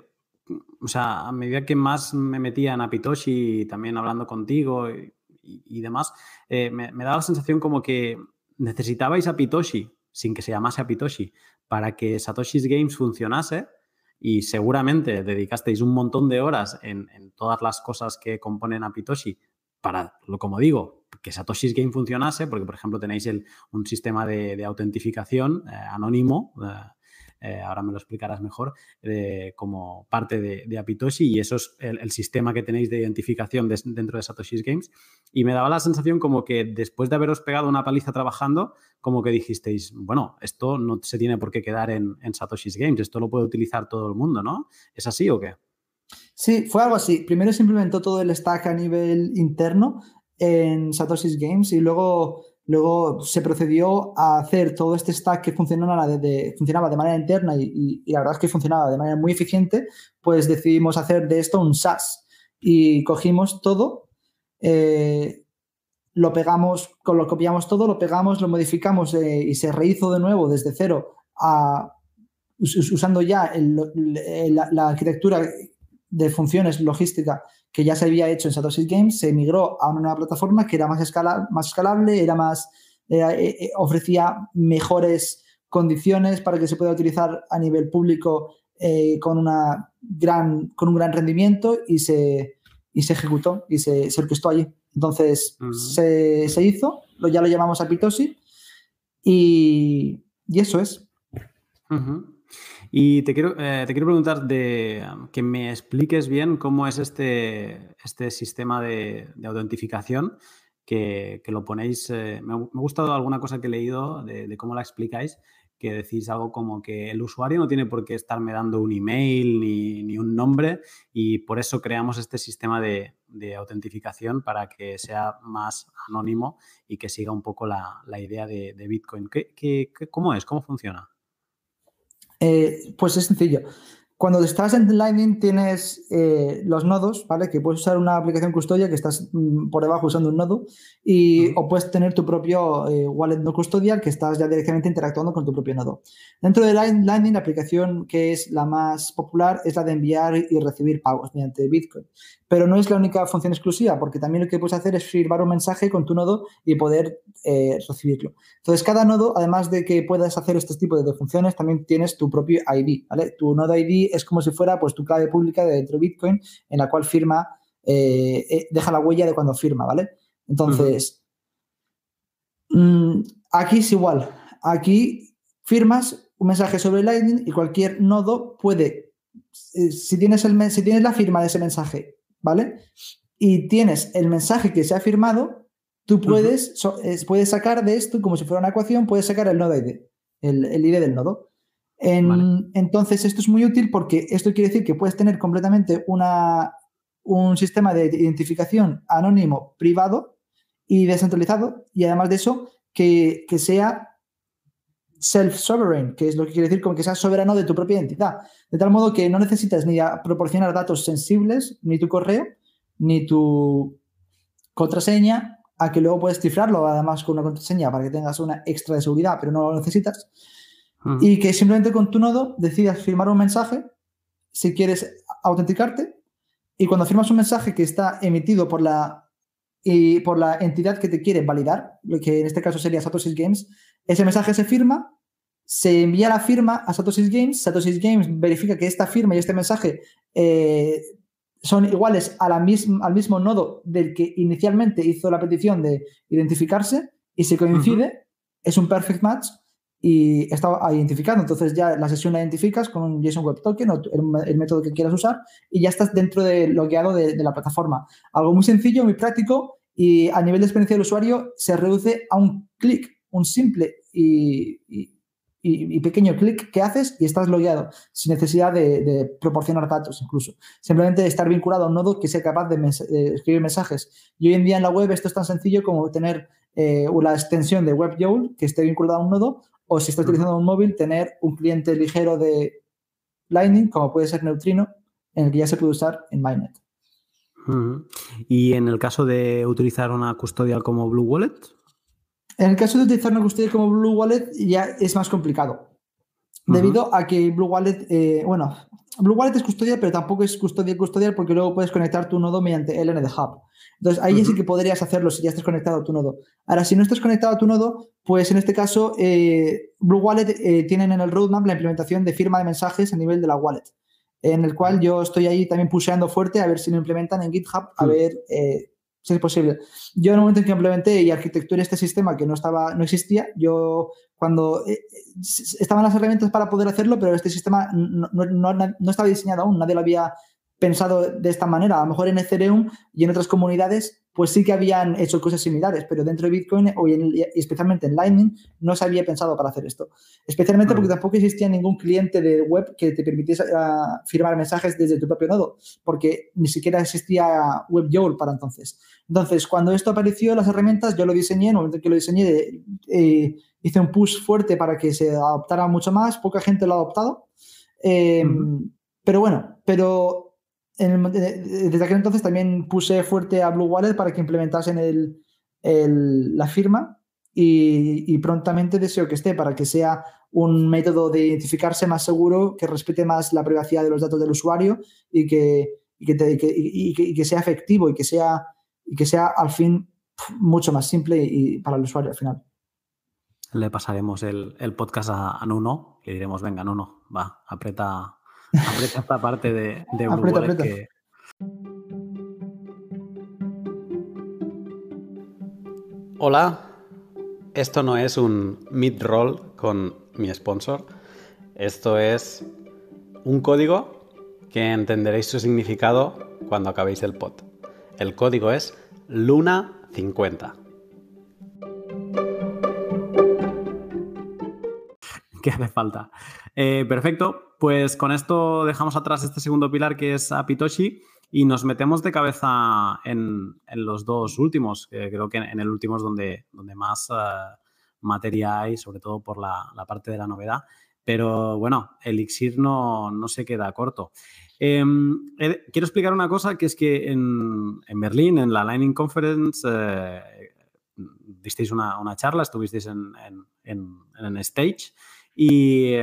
Speaker 1: o sea, a medida que más me metía en Apitoshi, también hablando contigo y, demás, eh, me, me, daba la sensación como que necesitabais Apitoshi, sin que se llamase Apitoshi, para que Satoshi's Games funcionase y seguramente dedicasteis un montón de horas en, todas las cosas que componen Apitoshi para, como digo, que Satoshi's Game funcionase, porque por ejemplo tenéis un sistema de, autentificación eh, anónimo, eh, eh, ahora me lo explicarás mejor, como parte de, Apitoshi y eso es el, sistema que tenéis de identificación dentro de Satoshi's Games. Y me daba la sensación como que después de haberos pegado una paliza trabajando, como que dijisteis, bueno, esto no se tiene por qué quedar en Satoshi's Games, esto lo puede utilizar todo el mundo, ¿no? ¿Es así o qué?
Speaker 2: Sí, fue algo así. Primero se implementó todo el stack a nivel interno en Satoshi's Games y luego Luego se procedió a hacer todo este stack que funcionaba de, manera interna y, la verdad es que funcionaba de manera muy eficiente, pues decidimos hacer de esto un SaaS. Y cogimos todo, eh, lo pegamos, lo copiamos todo, lo pegamos, lo modificamos eh, y se rehizo de nuevo desde cero usando ya la, arquitectura de funciones logística que ya se había hecho en Satoshi Games, se migró a una nueva plataforma que era más, más escalable, era más, eh, eh, ofrecía mejores condiciones para que se pueda utilizar a nivel público eh, con, una gran, con un gran rendimiento y se, y se ejecutó y se, se orquestó allí. Entonces se, se, hizo, lo, ya lo llamamos a Pitosi y, y eso es.
Speaker 1: Y te quiero, eh, te quiero preguntar de que me expliques bien cómo es este, este sistema de, autentificación que, lo ponéis. Eh, me, ha gustado alguna cosa que he leído de, cómo la explicáis, que decís algo como que el usuario no tiene por qué estarme dando un email ni, un nombre y por eso creamos este sistema de, autentificación para que sea más anónimo y que siga un poco la, idea de, Bitcoin. ¿Qué, cómo es? ¿Cómo funciona?
Speaker 2: Eh, pues es sencillo. Cuando estás en Lightning tienes eh, los nodos, ¿vale? Que puedes usar una aplicación custodia que estás mm, por debajo usando un nodo y, o puedes tener tu propio eh, wallet no custodial que estás ya directamente interactuando con tu propio nodo. Dentro de Lightning, la aplicación que es la más popular es la de enviar y recibir pagos mediante Bitcoin. Pero no es la única función exclusiva, porque también lo que puedes hacer es firmar un mensaje con tu nodo y poder eh, recibirlo. Entonces, cada nodo, además de que puedas hacer este tipo de funciones, también tienes tu propio ID, ¿vale? Tu nodo ID es como si fuera pues, tu clave pública de dentro de Bitcoin, en la cual firma, eh, eh, deja la huella de cuando firma, ¿vale? Entonces, mm, aquí es igual. Aquí firmas un mensaje sobre Lightning y cualquier nodo puede, si tienes, el, si tienes la firma de ese mensaje ¿vale? Y tienes el mensaje que se ha firmado, tú puedes, puedes sacar de esto, como si fuera una ecuación, puedes sacar el nodo ID, el, el ID del nodo. Entonces, esto es muy útil porque esto quiere decir que puedes tener completamente una, un sistema de identificación anónimo, privado y descentralizado, y además de eso, que, que sea self-sovereign, que es lo que quiere decir que seas soberano de tu propia identidad. De tal modo que no necesitas ni proporcionar datos sensibles, ni tu correo, ni tu contraseña, a que luego puedes cifrarlo además con una contraseña para que tengas una extra de seguridad, pero no lo necesitas. Y que simplemente con tu nodo decidas firmar un mensaje si quieres autenticarte y cuando firmas un mensaje que está emitido por la, y por la entidad que te quiere validar, lo que en este caso sería Satoshi Games, ese mensaje se firma se envía la firma a Satoshi Games, Satoshi Games verifica que esta firma y este mensaje eh, son iguales a la al mismo nodo del que inicialmente hizo la petición de identificarse y si coincide, es un perfect match y está identificado. Entonces ya la sesión la identificas con un JSON Web Token o el, método que quieras usar y ya estás dentro del logueado de, de la plataforma. Algo muy sencillo, muy práctico y a nivel de experiencia del usuario se reduce a un clic, un simple y y, pequeño clic que haces y estás logueado, sin necesidad de, proporcionar datos incluso. Simplemente estar vinculado a un nodo que sea capaz de, escribir mensajes. Y hoy en día en la web esto es tan sencillo como tener eh, una extensión de WebYowl que esté vinculada a un nodo o si estás utilizando un móvil, tener un cliente ligero de Lightning, como puede ser Neutrino, en el que ya se puede usar en Mainnet.
Speaker 1: Y en el caso de utilizar una custodial como Blue Wallet,
Speaker 2: en el caso de utilizar una custodia como Blue Wallet ya es más complicado. Debido a que Blue Wallet, eh, bueno, Blue Wallet es custodial, pero tampoco es custodia custodial porque luego puedes conectar tu nodo mediante LND Hub. Entonces, ahí sí que podrías hacerlo si ya estás conectado a tu nodo. Ahora, si no estás conectado a tu nodo, pues en este caso, eh, Blue Wallet eh, tienen en el roadmap la implementación de firma de mensajes a nivel de la wallet, en el cual yo estoy ahí también pusheando fuerte a ver si lo implementan en GitHub, a ver eh, si es posible. Yo en el momento en que implementé y arquitecturé este sistema que no, estaba, no existía, yo cuando estaban las herramientas para poder hacerlo, pero este sistema no, no estaba diseñado aún, nadie lo había pensado de esta manera. A lo mejor en Ethereum y en otras comunidades, pues sí que habían hecho cosas similares, pero dentro de Bitcoin o especialmente en Lightning no se había pensado para hacer esto. Especialmente porque tampoco existía ningún cliente de web que te permitiese ah, firmar mensajes desde tu propio nodo, porque ni siquiera existía WebYOL para entonces. Entonces, cuando esto apareció, las herramientas, yo lo diseñé, en el momento que lo diseñé, eh, hice un push fuerte para que se adoptara mucho más, poca gente lo ha adoptado. Em, pero bueno, pero desde aquel entonces también puse fuerte a Blue Wallet para que implementasen el, la firma y, prontamente deseo que esté para que sea un método de identificarse más seguro, que respete más la privacidad de los datos del usuario y que, que, sea efectivo y que sea, y que sea al fin mucho más simple y para el usuario al final.
Speaker 1: Le pasaremos el, podcast a, a, Nuno y diremos, venga, Nuno, va, aprieta Aprieta esta parte de, de Blue que... Hola, esto no es un mid-roll con mi sponsor. Esto es un código que entenderéis su significado cuando acabéis el pod. El código es Luna50. ¿Qué hace falta? Eh, perfecto, pues con esto dejamos atrás este segundo pilar que es Apitoshi y nos metemos de cabeza en, los dos últimos. creo que en el último es donde, donde más uh, materia hay, sobre todo por la, parte de la novedad. Pero bueno, Elixir no, no se queda corto. Em, quiero explicar una cosa que es que en, Berlín, en la Lightning Conference, eh, disteis una, charla, estuvisteis en, en, en stage y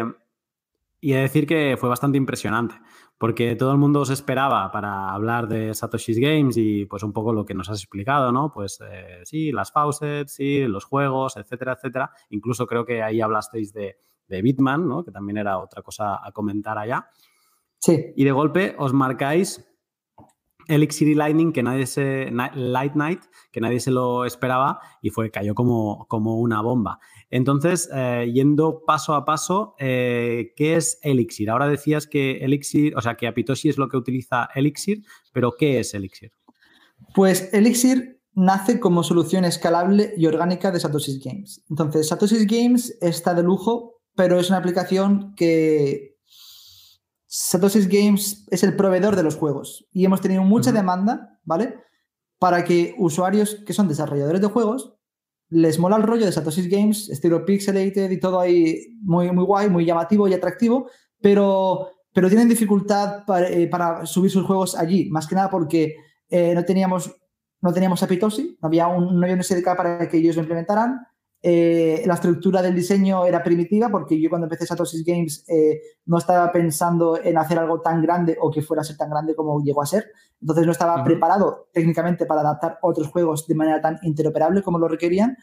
Speaker 1: y he de decir que fue bastante impresionante, porque todo el mundo os esperaba para hablar de Satoshi's Games y pues un poco lo que nos has explicado, ¿no? Pues eh, sí, las faucets, sí, los juegos, etcétera, etcétera. Incluso creo que ahí hablasteis de, de Bitman, ¿no? Que también era otra cosa a comentar allá.
Speaker 2: Sí.
Speaker 1: Y de golpe os marcáis Elixir y Lightning, que nadie se. Light Night, que nadie se lo esperaba y fue, cayó como, como una bomba. Entonces, eh, yendo paso a paso, eh, ¿qué es Elixir? Ahora decías que Elixir, o sea, que Apitoshi es lo que utiliza Elixir, pero ¿qué es Elixir?
Speaker 2: Pues Elixir nace como solución escalable y orgánica de Satoshi's Games. Entonces, Satoshi's Games está de lujo, pero es una aplicación que Satoshi's Games es el proveedor de los juegos y hemos tenido mucha demanda, ¿vale? Para que usuarios que son desarrolladores de juegos les mola el rollo de Satoshi's Games, estilo pixelated y todo ahí muy, muy guay, muy llamativo y atractivo, pero, pero tienen dificultad eh, para, subir sus juegos allí, más que nada porque eh, no teníamos no teníamos Apitoshi, no había un, no había un SDK para que ellos lo implementaran, eh, la estructura del diseño era primitiva porque yo cuando empecé Satoshi's Games eh, no estaba pensando en hacer algo tan grande o que fuera a ser tan grande como llegó a ser. Entonces no estaba preparado técnicamente para adaptar otros juegos de manera tan interoperable como lo requerían.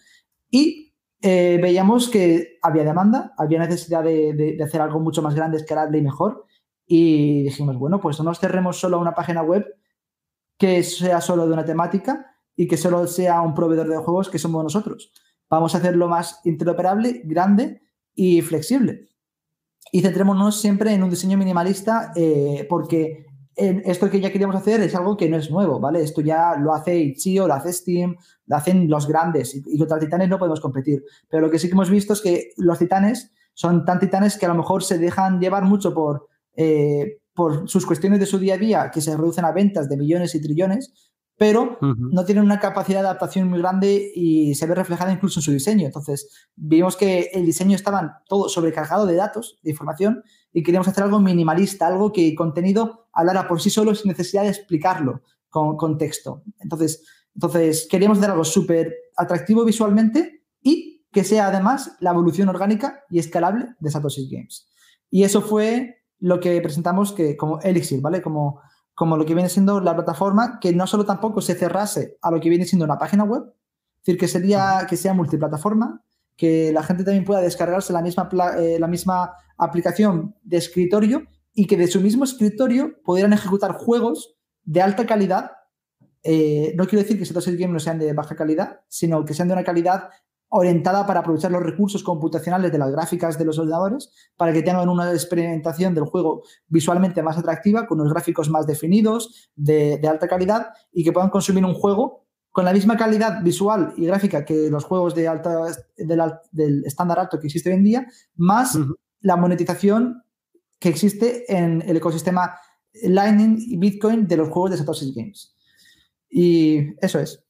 Speaker 2: Y eh, veíamos que había demanda, había necesidad de, hacer algo mucho más grande, escalable y mejor. Y dijimos, bueno, pues no nos cerremos solo a una página web que sea solo de una temática y que solo sea un proveedor de juegos que somos nosotros Vamos a hacerlo más interoperable, grande y flexible. Y centrémonos siempre en un diseño minimalista eh, porque esto que ya queríamos hacer es algo que no es nuevo, ¿vale? Esto ya lo hace Itch.io, lo hace Steam, lo hacen los grandes y, contra titanes no podemos competir. Pero lo que sí que hemos visto es que los titanes son tan titanes que a lo mejor se dejan llevar mucho por, eh, por sus cuestiones de su día a día que se reducen a ventas de millones y trillones, pero no tienen una capacidad de adaptación muy grande y se ve reflejada incluso en su diseño. Entonces, vimos que el diseño estaba todo sobrecargado de datos, de información, y queríamos hacer algo minimalista, algo que contenido hablara por sí solo sin necesidad de explicarlo con, texto. Entonces, entonces, queríamos hacer algo súper atractivo visualmente y que sea además la evolución orgánica y escalable de Satoshi Games. Y eso fue lo que presentamos que, como Elixir, ¿vale? Como, como lo que viene siendo la plataforma, que no solo tampoco se cerrase a lo que viene siendo una página web, es decir, que, sería, que sea multiplataforma, que la gente también pueda descargarse la misma, eh, la misma aplicación de escritorio y que de su mismo escritorio pudieran ejecutar juegos de alta calidad. Eh, no quiero decir que estos games no sean de baja calidad, sino que sean de una calidad orientada para aprovechar los recursos computacionales de las gráficas de los ordenadores para que tengan una experimentación del juego visualmente más atractiva, con unos gráficos más definidos, de, de alta calidad y que puedan consumir un juego con la misma calidad visual y gráfica que los juegos de alta, del estándar alto que existe hoy en día, más la monetización que existe en el ecosistema Lightning y Bitcoin de los juegos de Satoshi Games. Y eso es.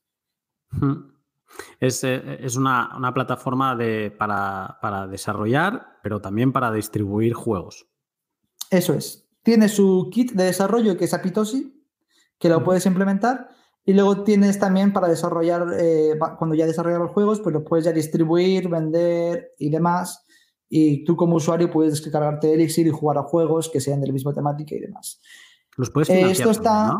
Speaker 1: Es, eh, una, plataforma de, para, para, desarrollar, pero también para distribuir juegos.
Speaker 2: Eso es. Tiene su kit de desarrollo que es Apitosi, que lo puedes implementar y luego tienes también para desarrollar, eh, cuando ya desarrollas los juegos, pues lo puedes ya distribuir, vender y demás. Y tú como usuario puedes descargarte Elixir y jugar a juegos que sean de la misma temática y demás.
Speaker 1: Los puedes financiar. esto está...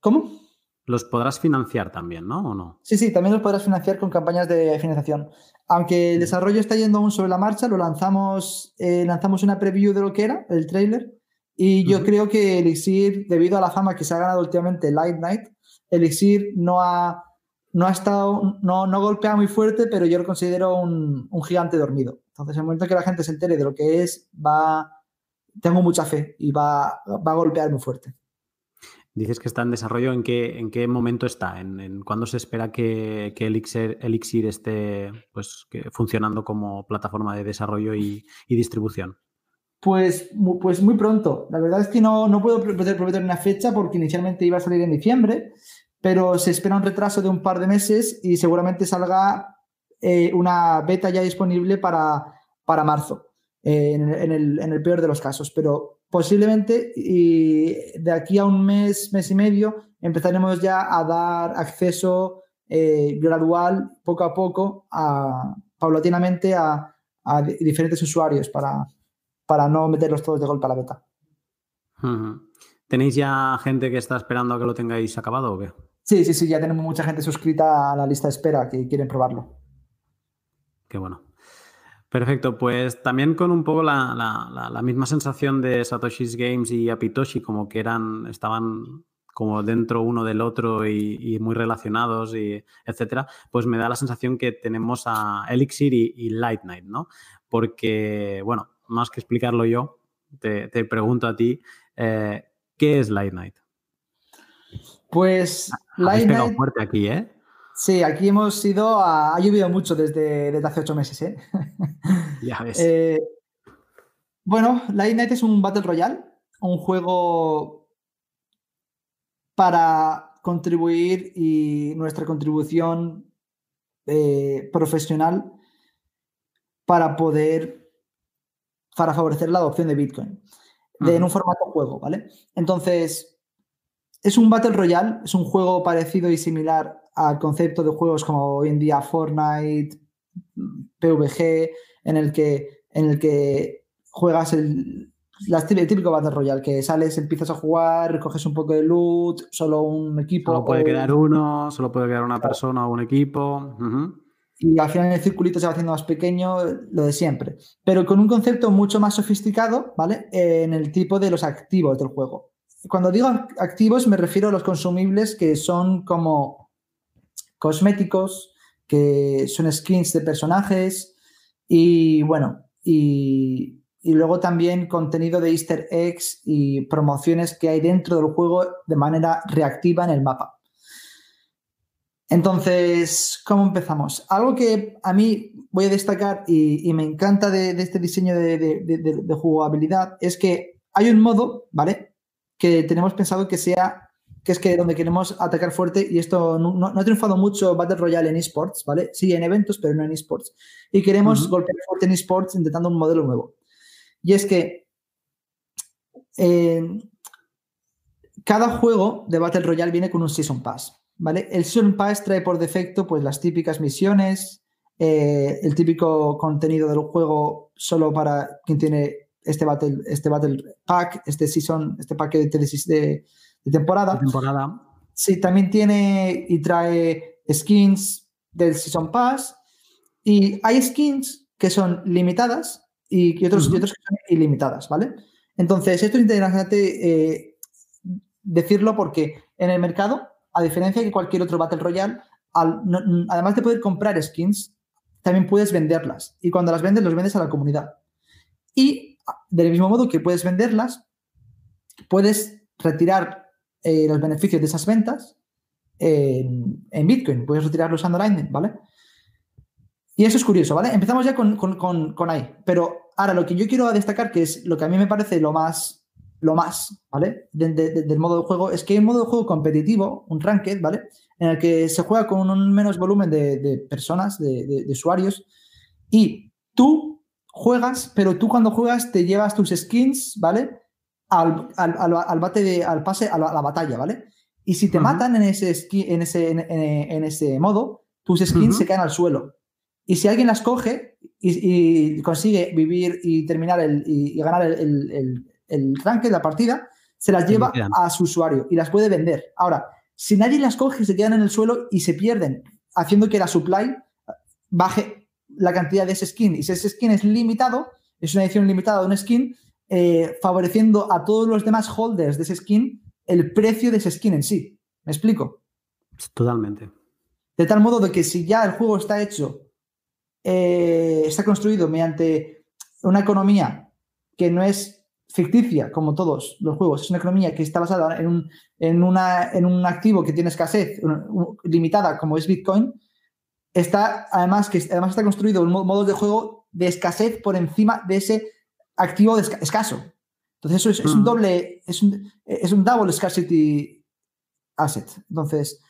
Speaker 2: ¿Cómo?
Speaker 1: Los podrás financiar también, ¿no? ¿O no?
Speaker 2: Sí, sí, también los podrás financiar con campañas de financiación. Aunque el desarrollo está yendo aún sobre la marcha, lo lanzamos, eh, lanzamos una preview de lo que era, el trailer. Y yo creo que Elixir, debido a la fama que se ha ganado últimamente Light Night, Elixir no ha, no ha estado, no, no golpea muy fuerte, pero yo lo considero un, gigante dormido. Entonces, en el momento que la gente se entere de lo que es, va, tengo mucha fe y va, va a golpear muy fuerte.
Speaker 1: Dices que está en desarrollo, ¿en qué, en qué momento está? ¿En, en cuándo se espera que, Elixir, Elixir, esté pues, funcionando como plataforma de desarrollo y, distribución?
Speaker 2: Pues, pues muy pronto. La verdad es que no, no puedo prometer una fecha porque inicialmente iba a salir en diciembre, pero se espera un retraso de un par de meses y seguramente salga eh, una beta ya disponible para, para marzo, eh, en, el, peor de los casos. Pero posiblemente y de aquí a un mes, mes y medio, empezaremos ya a dar acceso eh, gradual, poco a poco, a, paulatinamente a, diferentes usuarios para, para no meterlos todos de golpe a la beta.
Speaker 1: ¿Tenéis ya gente que está esperando a que lo tengáis acabado o qué?
Speaker 2: Sí, sí, sí, ya tenemos mucha gente suscrita a la lista de espera que quieren probarlo.
Speaker 1: Qué bueno. Perfecto, pues también con un poco la, misma sensación de Satoshi's Games y Apitoshi, como que eran, estaban como dentro uno del otro y, muy relacionados, y etcétera, pues me da la sensación que tenemos a Elixir y, Light Night, ¿no? Porque, bueno, más que explicarlo yo, te, pregunto a ti, eh, ¿qué es Light Night?
Speaker 2: Pues
Speaker 1: Light Night... fuerte aquí, ¿eh?
Speaker 2: Sí, aquí hemos ido a... Ha llovido mucho desde, hace ocho meses, ¿eh?
Speaker 1: Ya ves.
Speaker 2: Eh, bueno, Light Night es un Battle Royale, un juego para contribuir y nuestra contribución eh, profesional para poder, para favorecer la adopción de Bitcoin en un formato juego, ¿vale? Entonces, es un Battle Royale, es un juego parecido y similar al concepto de juegos como hoy en día Fortnite, PvG, en el que, en el que juegas el, típico Battle Royale, que sales, empiezas a jugar, coges un poco de loot, solo un equipo.
Speaker 1: Solo puede quedar uno, solo puede quedar una persona o un equipo.
Speaker 2: Y al final el circulito se va haciendo más pequeño, lo de siempre. Pero con un concepto mucho más sofisticado, ¿vale? En el tipo de los activos del juego cuando digo activos me refiero a los consumibles que son como cosméticos, que son skins de personajes y bueno, y, luego también contenido de easter eggs y promociones que hay dentro del juego de manera reactiva en el mapa. Entonces, ¿cómo empezamos? Algo que a mí voy a destacar y, me encanta de, este diseño de, de, jugabilidad es que hay un modo, ¿vale? Que tenemos pensado que sea, que es que donde queremos atacar fuerte, y esto no, ha triunfado mucho Battle Royale en esports, ¿vale? Sí, en eventos, pero no en esports. Y queremos golpear fuerte en esports intentando un modelo nuevo. Y es que eh, cada juego de Battle Royale viene con un Season Pass, ¿vale? El Season Pass trae por defecto pues las típicas misiones, eh, el típico contenido del juego solo para quien tiene este Battle, este battle Pack, este Season, este paquete de, de, de temporada.
Speaker 1: temporada.
Speaker 2: Sí, también tiene y trae skins del Season Pass. Y hay skins que son limitadas y, otros, otros que son ilimitadas, ¿vale? Entonces, esto es interesante eh, decirlo porque en el mercado, a diferencia de cualquier otro Battle Royale, además de poder comprar skins, también puedes venderlas. Y cuando las vendes, los vendes a la comunidad. Y del mismo modo que puedes venderlas, puedes retirar eh, los beneficios de esas ventas en, Bitcoin. Puedes retirarlos usando Lightning, ¿vale? Y eso es curioso, ¿vale? Empezamos ya con, con, ahí. Pero ahora lo que yo quiero destacar, que es lo que a mí me parece lo más, lo más, ¿vale? del modo de juego, es que hay un modo de juego competitivo, un ranked, ¿vale? En el que se juega con un menos volumen de, personas, de, usuarios, y tú juegas, pero tú cuando juegas te llevas tus skins, ¿vale? Al, al, bate de, al pase, a la, batalla, ¿vale? Y si te matan en ese, en, ese, en, ese modo, tus skins se caen al suelo. Y si alguien las coge y, consigue vivir y terminar el, y, ganar el, el, el, ranking de la partida, se las lleva a su usuario y las puede vender. Ahora, si nadie las coge, se quedan en el suelo y se pierden, haciendo que la supply baje la cantidad de ese skin. Y si ese skin es limitado, es una edición limitada de un skin, eh, favoreciendo a todos los demás holders de ese skin el precio de ese skin en sí. ¿Me explico?
Speaker 1: Totalmente.
Speaker 2: De tal modo de que si ya el juego está hecho eh, está construido mediante una economía que no es ficticia, como todos los juegos, es una economía que está basada en un, en una, en un activo que tiene escasez limitada, como es Bitcoin, está además que además está construido un modo de juego de escasez por encima de ese activo escaso. Entonces, eso es, un mm. doble, es un, es un double scarcity asset. Entonces,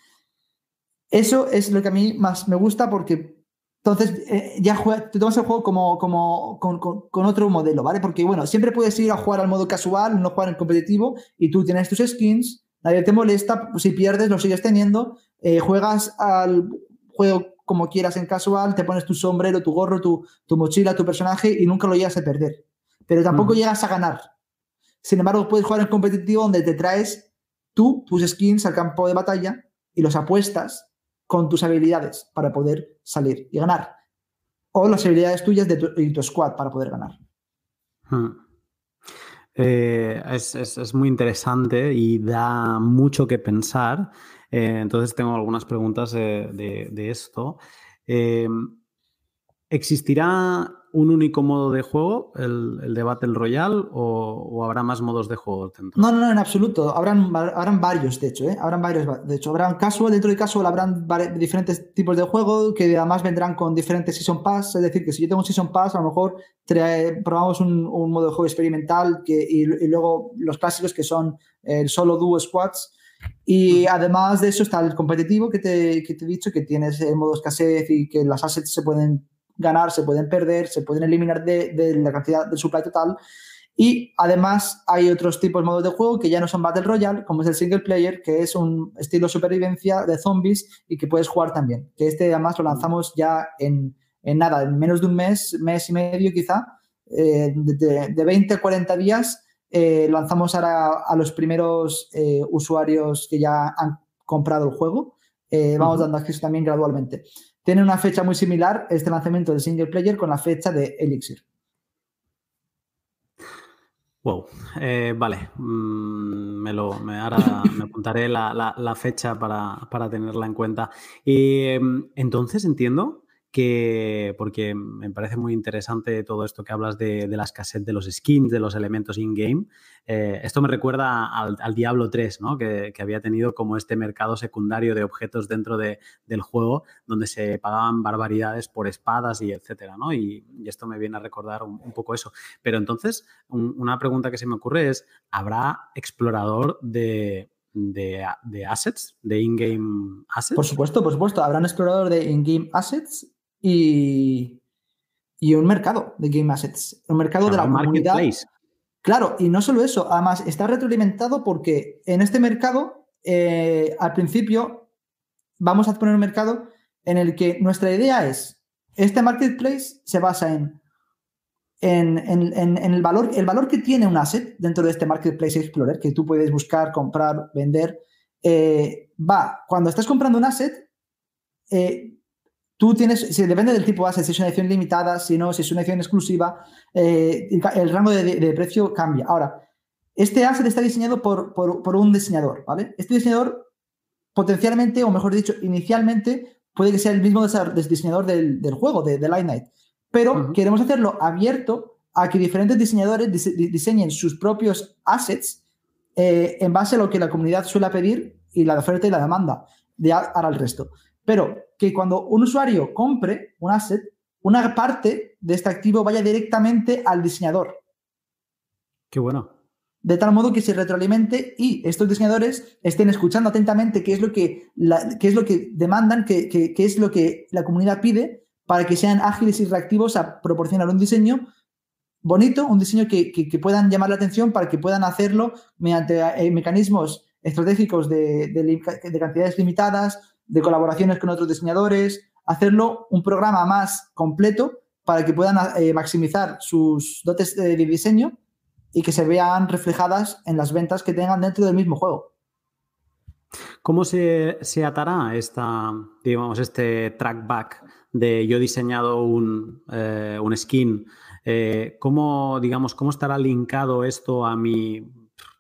Speaker 2: eso es lo que a mí más me gusta porque entonces, eh, ya te tomas el juego como, como con, otro modelo, ¿vale? Porque, bueno, siempre puedes ir a jugar al modo casual, no jugar en competitivo, y tú tienes tus skins, nadie te molesta, si pierdes, lo sigues teniendo, eh, juegas al juego como quieras en casual, te pones tu sombrero, tu gorro, tu, mochila, tu personaje, y nunca lo llegas a perder. Pero tampoco llegas a ganar. Sin embargo, puedes jugar en competitivo donde te traes tú, tus skins al campo de batalla, y los apuestas con tus habilidades para poder salir y ganar. O las habilidades tuyas de tu, squad para poder ganar.
Speaker 1: Eh, es, muy interesante y da mucho que pensar. Eh, entonces tengo algunas preguntas de, de esto. Eh, ¿Existirá un único modo de juego, el, el de Battle Royale, o, habrá más modos de juego dentro?
Speaker 2: No, no, no, en absoluto. Habrán, habrán varios, de hecho, ¿eh? Habrán varios, de hecho. Habrán casual, dentro de casual habrán diferentes tipos de juego que además vendrán con diferentes Season Pass. Es decir, que si yo tengo un Season Pass, a lo mejor probamos un, modo de juego experimental que, y, luego los clásicos que son el solo, duo, squads. Y además de eso está el competitivo que te, que te he dicho, que tienes el modo escasez y que las assets se pueden ganar, se pueden perder, se pueden eliminar de, la cantidad de supply total. Y además hay otros tipos de modos de juego que ya no son Battle Royale, como es el single player, que es un estilo supervivencia de zombies y que puedes jugar también. Que este además lo lanzamos ya en, nada, en menos de un mes, mes y medio quizá, eh, de, 20 a 40 días. Eh, lanzamos ahora a los primeros eh, usuarios que ya han comprado el juego. vamos dando acceso también gradualmente. Tiene una fecha muy similar este lanzamiento de single player con la fecha de Elixir.
Speaker 1: Wow, eh, vale, mm, me, lo, me, ahora me apuntaré la, fecha para, para, tenerla en cuenta. Y, em, entonces entiendo que, porque me parece muy interesante todo esto que hablas de, la escasez de los skins, de los elementos in-game. Eh, esto me recuerda al, Diablo 3, ¿no? que, había tenido como este mercado secundario de objetos dentro del juego, donde se pagaban barbaridades por espadas y etcétera. ¿no? Y, esto me viene a recordar un, poco eso. Pero entonces, una pregunta que se me ocurre es, ¿habrá explorador de, de, assets, de in-game assets?
Speaker 2: Por supuesto, por supuesto. Habrá un explorador de in-game assets y, un mercado de game assets, un mercado de la comunidad. Claro, y no solo eso, además está retroalimentado porque en este mercado, eh, al principio, vamos a poner un mercado en el que nuestra idea es, este marketplace se basa en en, el, valor, el valor que tiene un asset dentro de este Marketplace Explorer, que tú puedes buscar, comprar, vender, eh, va, cuando estás comprando un asset, eh, tú tienes, si depende del tipo de asset, si es una edición limitada, si no, si es una edición exclusiva, eh, el, rango de, precio cambia. Ahora, este asset está diseñado por, por, un diseñador, ¿vale? Este diseñador potencialmente, o mejor dicho, inicialmente, puede que sea el mismo diseñador del, juego, de, de Light Night pero queremos hacerlo abierto a que diferentes diseñadores diseñen sus propios assets eh, en base a lo que la comunidad suele pedir y la oferta y la demanda de hará el resto. Pero que cuando un usuario compre un asset, una parte de este activo vaya directamente al diseñador.
Speaker 1: Qué bueno.
Speaker 2: De tal modo que se retroalimente y estos diseñadores estén escuchando atentamente qué es lo que, qué es lo que demandan, qué, qué es lo que la comunidad pide para que sean ágiles y reactivos a proporcionar un diseño bonito, un diseño que, puedan llamar la atención para que puedan hacerlo mediante eh, mecanismos estratégicos de, cantidades limitadas, de colaboraciones con otros diseñadores, hacerlo un programa más completo para que puedan eh, maximizar sus dotes de diseño y que se vean reflejadas en las ventas que tengan dentro del mismo juego.
Speaker 1: ¿Cómo se, se atará esta, digamos, este trackback de yo he diseñado un, eh, skin, eh, ¿cómo, digamos, ¿cómo estará linkado esto a mi,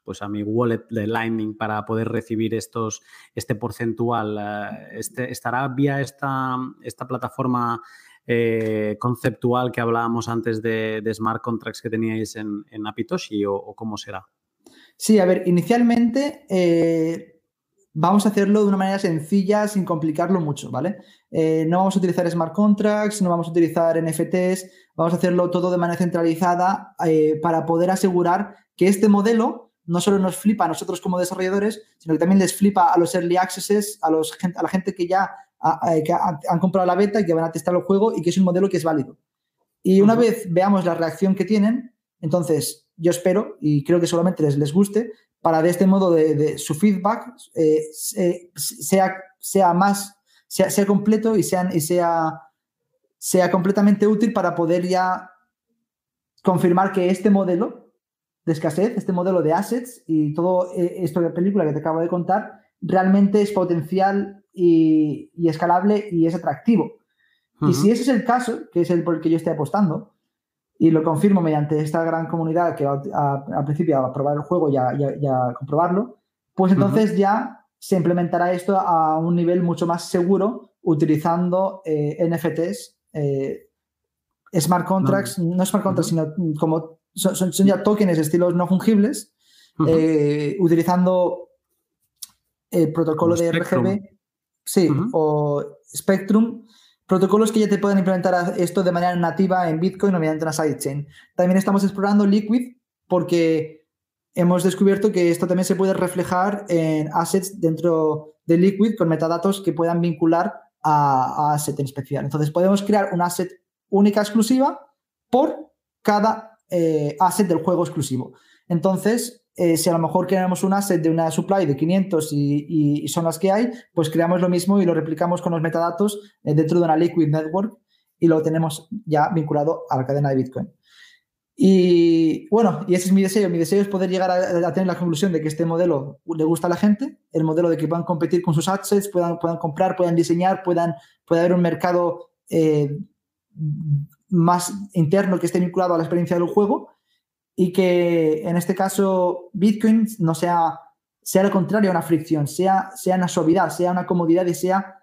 Speaker 1: pues a mi wallet de Lightning para poder recibir estos, este porcentual? Eh, este, ¿Estará vía esta, esta plataforma conceptual que hablábamos antes de, smart contracts que teníais en, en Apitoshi o, cómo será?
Speaker 2: Sí, a ver, inicialmente vamos a hacerlo de una manera sencilla, sin complicarlo mucho, ¿vale? Eh, no vamos a utilizar smart contracts, no vamos a utilizar NFTs, vamos a hacerlo todo de manera centralizada eh, para poder asegurar que este modelo no solo nos flipa a nosotros como desarrolladores, sino que también les flipa a los early accesses, a, los, a la gente que ya han comprado la beta y que van a testar el juego y que es un modelo que es válido. Y una vez veamos la reacción que tienen, entonces yo espero y creo que solamente les, les guste para de este modo de, su feedback eh, sea, sea más, sea, sea completo y, sean, y sea, sea completamente útil para poder ya confirmar que este modelo de escasez, este modelo de assets y todo eh, esto de película que te acabo de contar, realmente es potencial y, escalable y es atractivo. Y si ese es el caso, que es el por el que yo estoy apostando, y lo confirmo mediante esta gran comunidad que va al principio a probar el juego y a, comprobarlo, pues entonces ya se implementará esto a un nivel mucho más seguro utilizando eh, NFTs, eh, smart contracts, no, smart contracts, sino como son, ya tokens estilos no fungibles, eh, utilizando el protocolo de RGB, sí, o Spectrum, protocolos que ya te pueden implementar esto de manera nativa en Bitcoin o mediante una sidechain. También estamos explorando Liquid porque hemos descubierto que esto también se puede reflejar en assets dentro de Liquid con metadatos que puedan vincular a, asset en especial. Entonces podemos crear un asset única exclusiva por cada eh, asset del juego exclusivo. Entonces, eh, si a lo mejor queremos un asset de una supply de 500 y, son las que hay, pues creamos lo mismo y lo replicamos con los metadatos eh, dentro de una Liquid Network y lo tenemos ya vinculado a la cadena de Bitcoin. Y bueno, y ese es mi deseo. Mi deseo es poder llegar a, tener la conclusión de que este modelo le gusta a la gente, el modelo de que puedan competir con sus assets, puedan, comprar, puedan diseñar, puedan, pueda haber un mercado eh, más interno que esté vinculado a la experiencia del juego y que en este caso Bitcoin no sea, sea lo contrario a una fricción, sea, sea una suavidad, sea una comodidad y sea,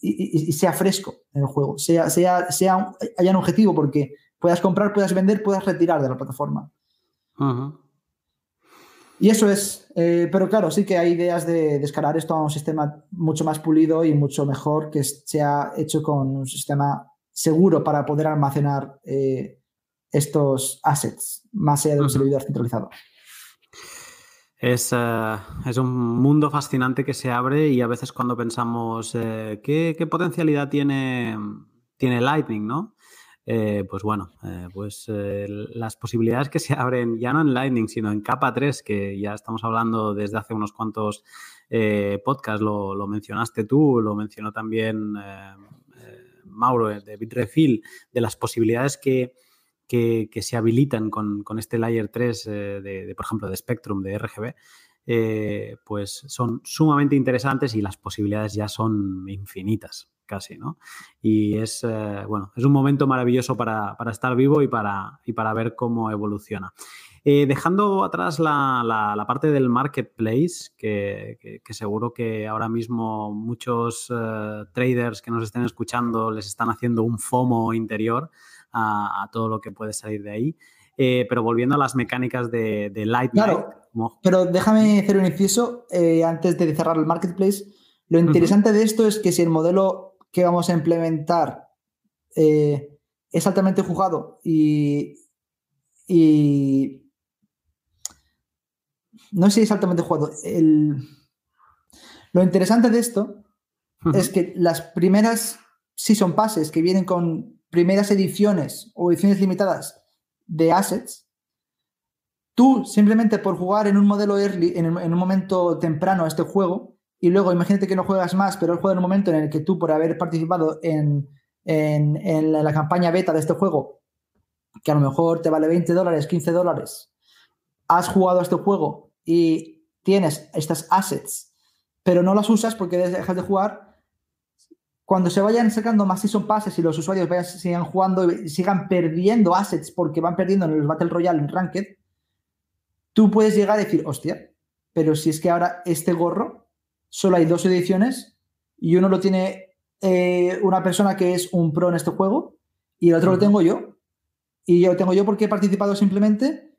Speaker 2: y, sea fresco en el juego, sea, sea, sea haya un objetivo porque puedas comprar, puedas vender, puedas retirar de la plataforma. Y eso es, eh, pero claro, sí que hay ideas de, escalar esto a un sistema mucho más pulido y mucho mejor que sea hecho con un sistema seguro para poder almacenar eh, estos assets, más allá de un servidor centralizado.
Speaker 1: Es, eh, es, un mundo fascinante que se abre y a veces cuando pensamos eh, ¿qué, potencialidad tiene, tiene Lightning, ¿no? Eh, pues bueno, pues las posibilidades que se abren ya no en Lightning, sino en capa 3, que ya estamos hablando desde hace unos cuantos podcasts, lo, lo, mencionaste tú, lo mencionó también Mauro de Bitrefill, de las posibilidades que, que, se habilitan con, este Layer 3 de, por ejemplo, de Spectrum, de RGB, pues son sumamente interesantes y las posibilidades ya son infinitas casi, ¿no? Y es, eh, bueno, es un momento maravilloso para, estar vivo y para, y para ver cómo evoluciona. Eh, dejando atrás la, parte del marketplace, que, seguro que ahora mismo muchos eh, traders que nos estén escuchando les están haciendo un FOMO interior a, todo lo que puede salir de ahí. pero volviendo a las mecánicas de, de Lightning.
Speaker 2: Claro, pero déjame hacer un inciso antes de cerrar el marketplace. Lo interesante de esto es que si el modelo que vamos a implementar eh, es altamente juzgado y, no sé si es altamente jugado. lo interesante de esto es que las primeras season passes que vienen con primeras ediciones o ediciones limitadas de assets, tú simplemente por jugar en un modelo early, en, en un momento temprano a este juego, y luego imagínate que no juegas más, pero él juega en un momento en el que tú, por haber participado en, la, campaña beta de este juego, que a lo mejor te vale 20 dólares, 15 dólares, has jugado a este juego y tienes estas assets, pero no las usas porque dejas de jugar, cuando se vayan sacando más season passes y los usuarios vayan, sigan jugando y sigan perdiendo assets porque van perdiendo en el Battle Royale en Ranked, tú puedes llegar a decir, hostia, pero si es que ahora este gorro solo hay dos ediciones y uno lo tiene eh, una persona que es un pro en este juego y el otro lo tengo yo. Y yo lo tengo yo porque he participado simplemente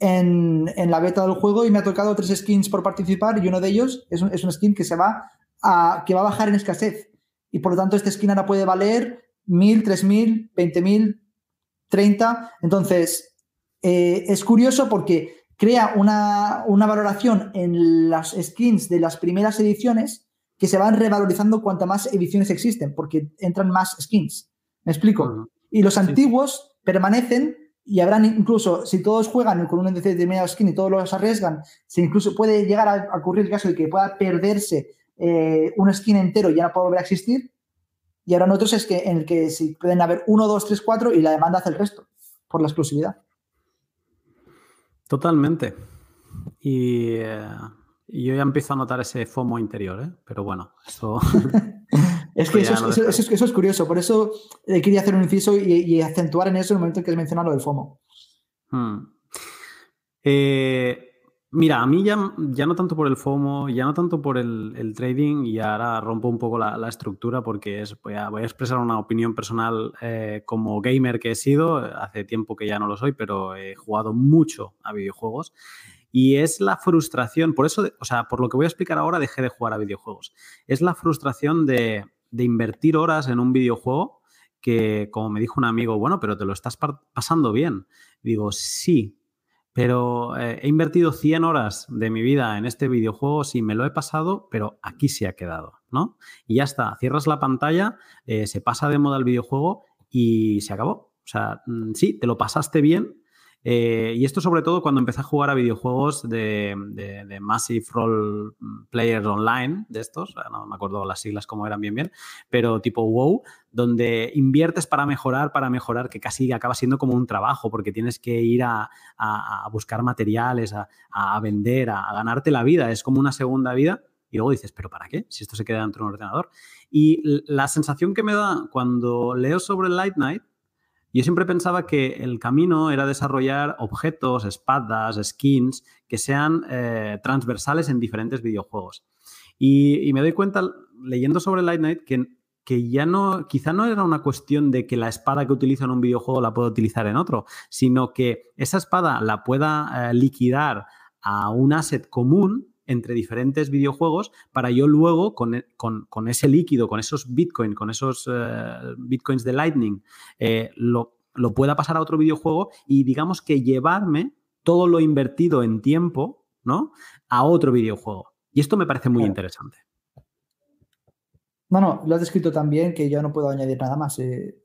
Speaker 2: en, la beta del juego y me ha tocado tres skins por participar y uno de ellos es un, es un skin que se va a, que va a bajar en escasez. Y por lo tanto este skin ahora puede valer mil, tres mil, veinte mil, treinta. Entonces, eh, es curioso porque crea una, valoración en las skins de las primeras ediciones que se van revalorizando cuanto más ediciones existen, porque entran más skins. ¿Me explico? Y los antiguos permanecen y habrán incluso, si todos juegan con un determinado skin y todos los arriesgan, se incluso puede llegar a, ocurrir el caso de que pueda perderse eh, un skin entero y ya no puede volver a existir. Y ahora otros es que en el que si pueden haber uno, dos, tres, cuatro y la demanda hace el resto por la exclusividad.
Speaker 1: Totalmente. Eh, y, yo ya empiezo a notar ese FOMO interior, ¿eh? pero bueno, eso...
Speaker 2: es que eso, es curioso, por eso eh, quería hacer un inciso y, acentuar en eso en el momento en que has mencionado lo del FOMO.
Speaker 1: Hmm. Eh, Mira, a mí ya, ya, no tanto por el FOMO, ya no tanto por el, trading, y ahora rompo un poco la, estructura porque es, voy, a, expresar una opinión personal eh, como gamer que he sido, hace tiempo que ya no lo soy, pero he jugado mucho a videojuegos. Y es la frustración, por eso, o sea, por lo que voy a explicar ahora, dejé de jugar a videojuegos. Es la frustración de, de invertir horas en un videojuego que, como me dijo un amigo, bueno, pero te lo estás pasando bien. Digo, sí, pero eh, he invertido 100 horas de mi vida en este videojuego, sí, me lo he pasado, pero aquí se ha quedado, ¿no? Y ya está, cierras la pantalla, eh, se pasa de moda el videojuego y se acabó. O sea, mm, sí, te lo pasaste bien, eh, y esto sobre todo cuando empecé a jugar a videojuegos de, Massive Role Players Online, de estos, no me acuerdo las siglas cómo eran bien bien, pero tipo WoW, donde inviertes para mejorar, para mejorar, que casi acaba siendo como un trabajo, porque tienes que ir a, buscar materiales, a, vender, a, ganarte la vida, es como una segunda vida. Y luego dices, ¿pero para qué? Si esto se queda dentro de un ordenador. Y la sensación que me da cuando leo sobre Light Night yo siempre pensaba que el camino era desarrollar objetos, espadas, skins que sean eh, transversales en diferentes videojuegos. Y, me doy cuenta, leyendo sobre Light Knight, que, que ya no, quizá no era una cuestión de que la espada que utilizo en un videojuego la pueda utilizar en otro, sino que esa espada la pueda eh, liquidar a un asset común entre diferentes videojuegos para yo luego con, e, ese líquido, con esos bitcoins, con esos eh, bitcoins de Lightning, eh, lo, lo, pueda pasar a otro videojuego y digamos que llevarme todo lo invertido en tiempo, ¿no? A otro videojuego. Y esto me parece muy interesante.
Speaker 2: No, no, lo has descrito también que yo no puedo añadir nada más. Eh,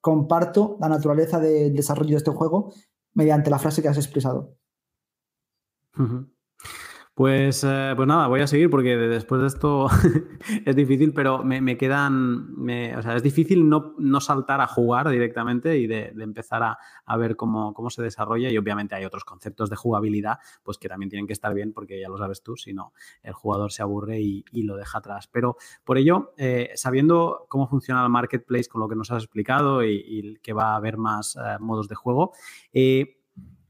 Speaker 2: comparto la naturaleza del desarrollo de este juego mediante la frase que has expresado.
Speaker 1: Pues, eh, pues nada, voy a seguir porque después de esto es difícil, pero me, quedan, o sea, es difícil no, no, saltar a jugar directamente y de, empezar a, ver cómo, cómo, se desarrolla y obviamente hay otros conceptos de jugabilidad pues que también tienen que estar bien porque ya lo sabes tú, si no el jugador se aburre y, lo deja atrás. Pero por ello, eh, sabiendo cómo funciona el marketplace con lo que nos has explicado y, que va a haber más eh, modos de juego,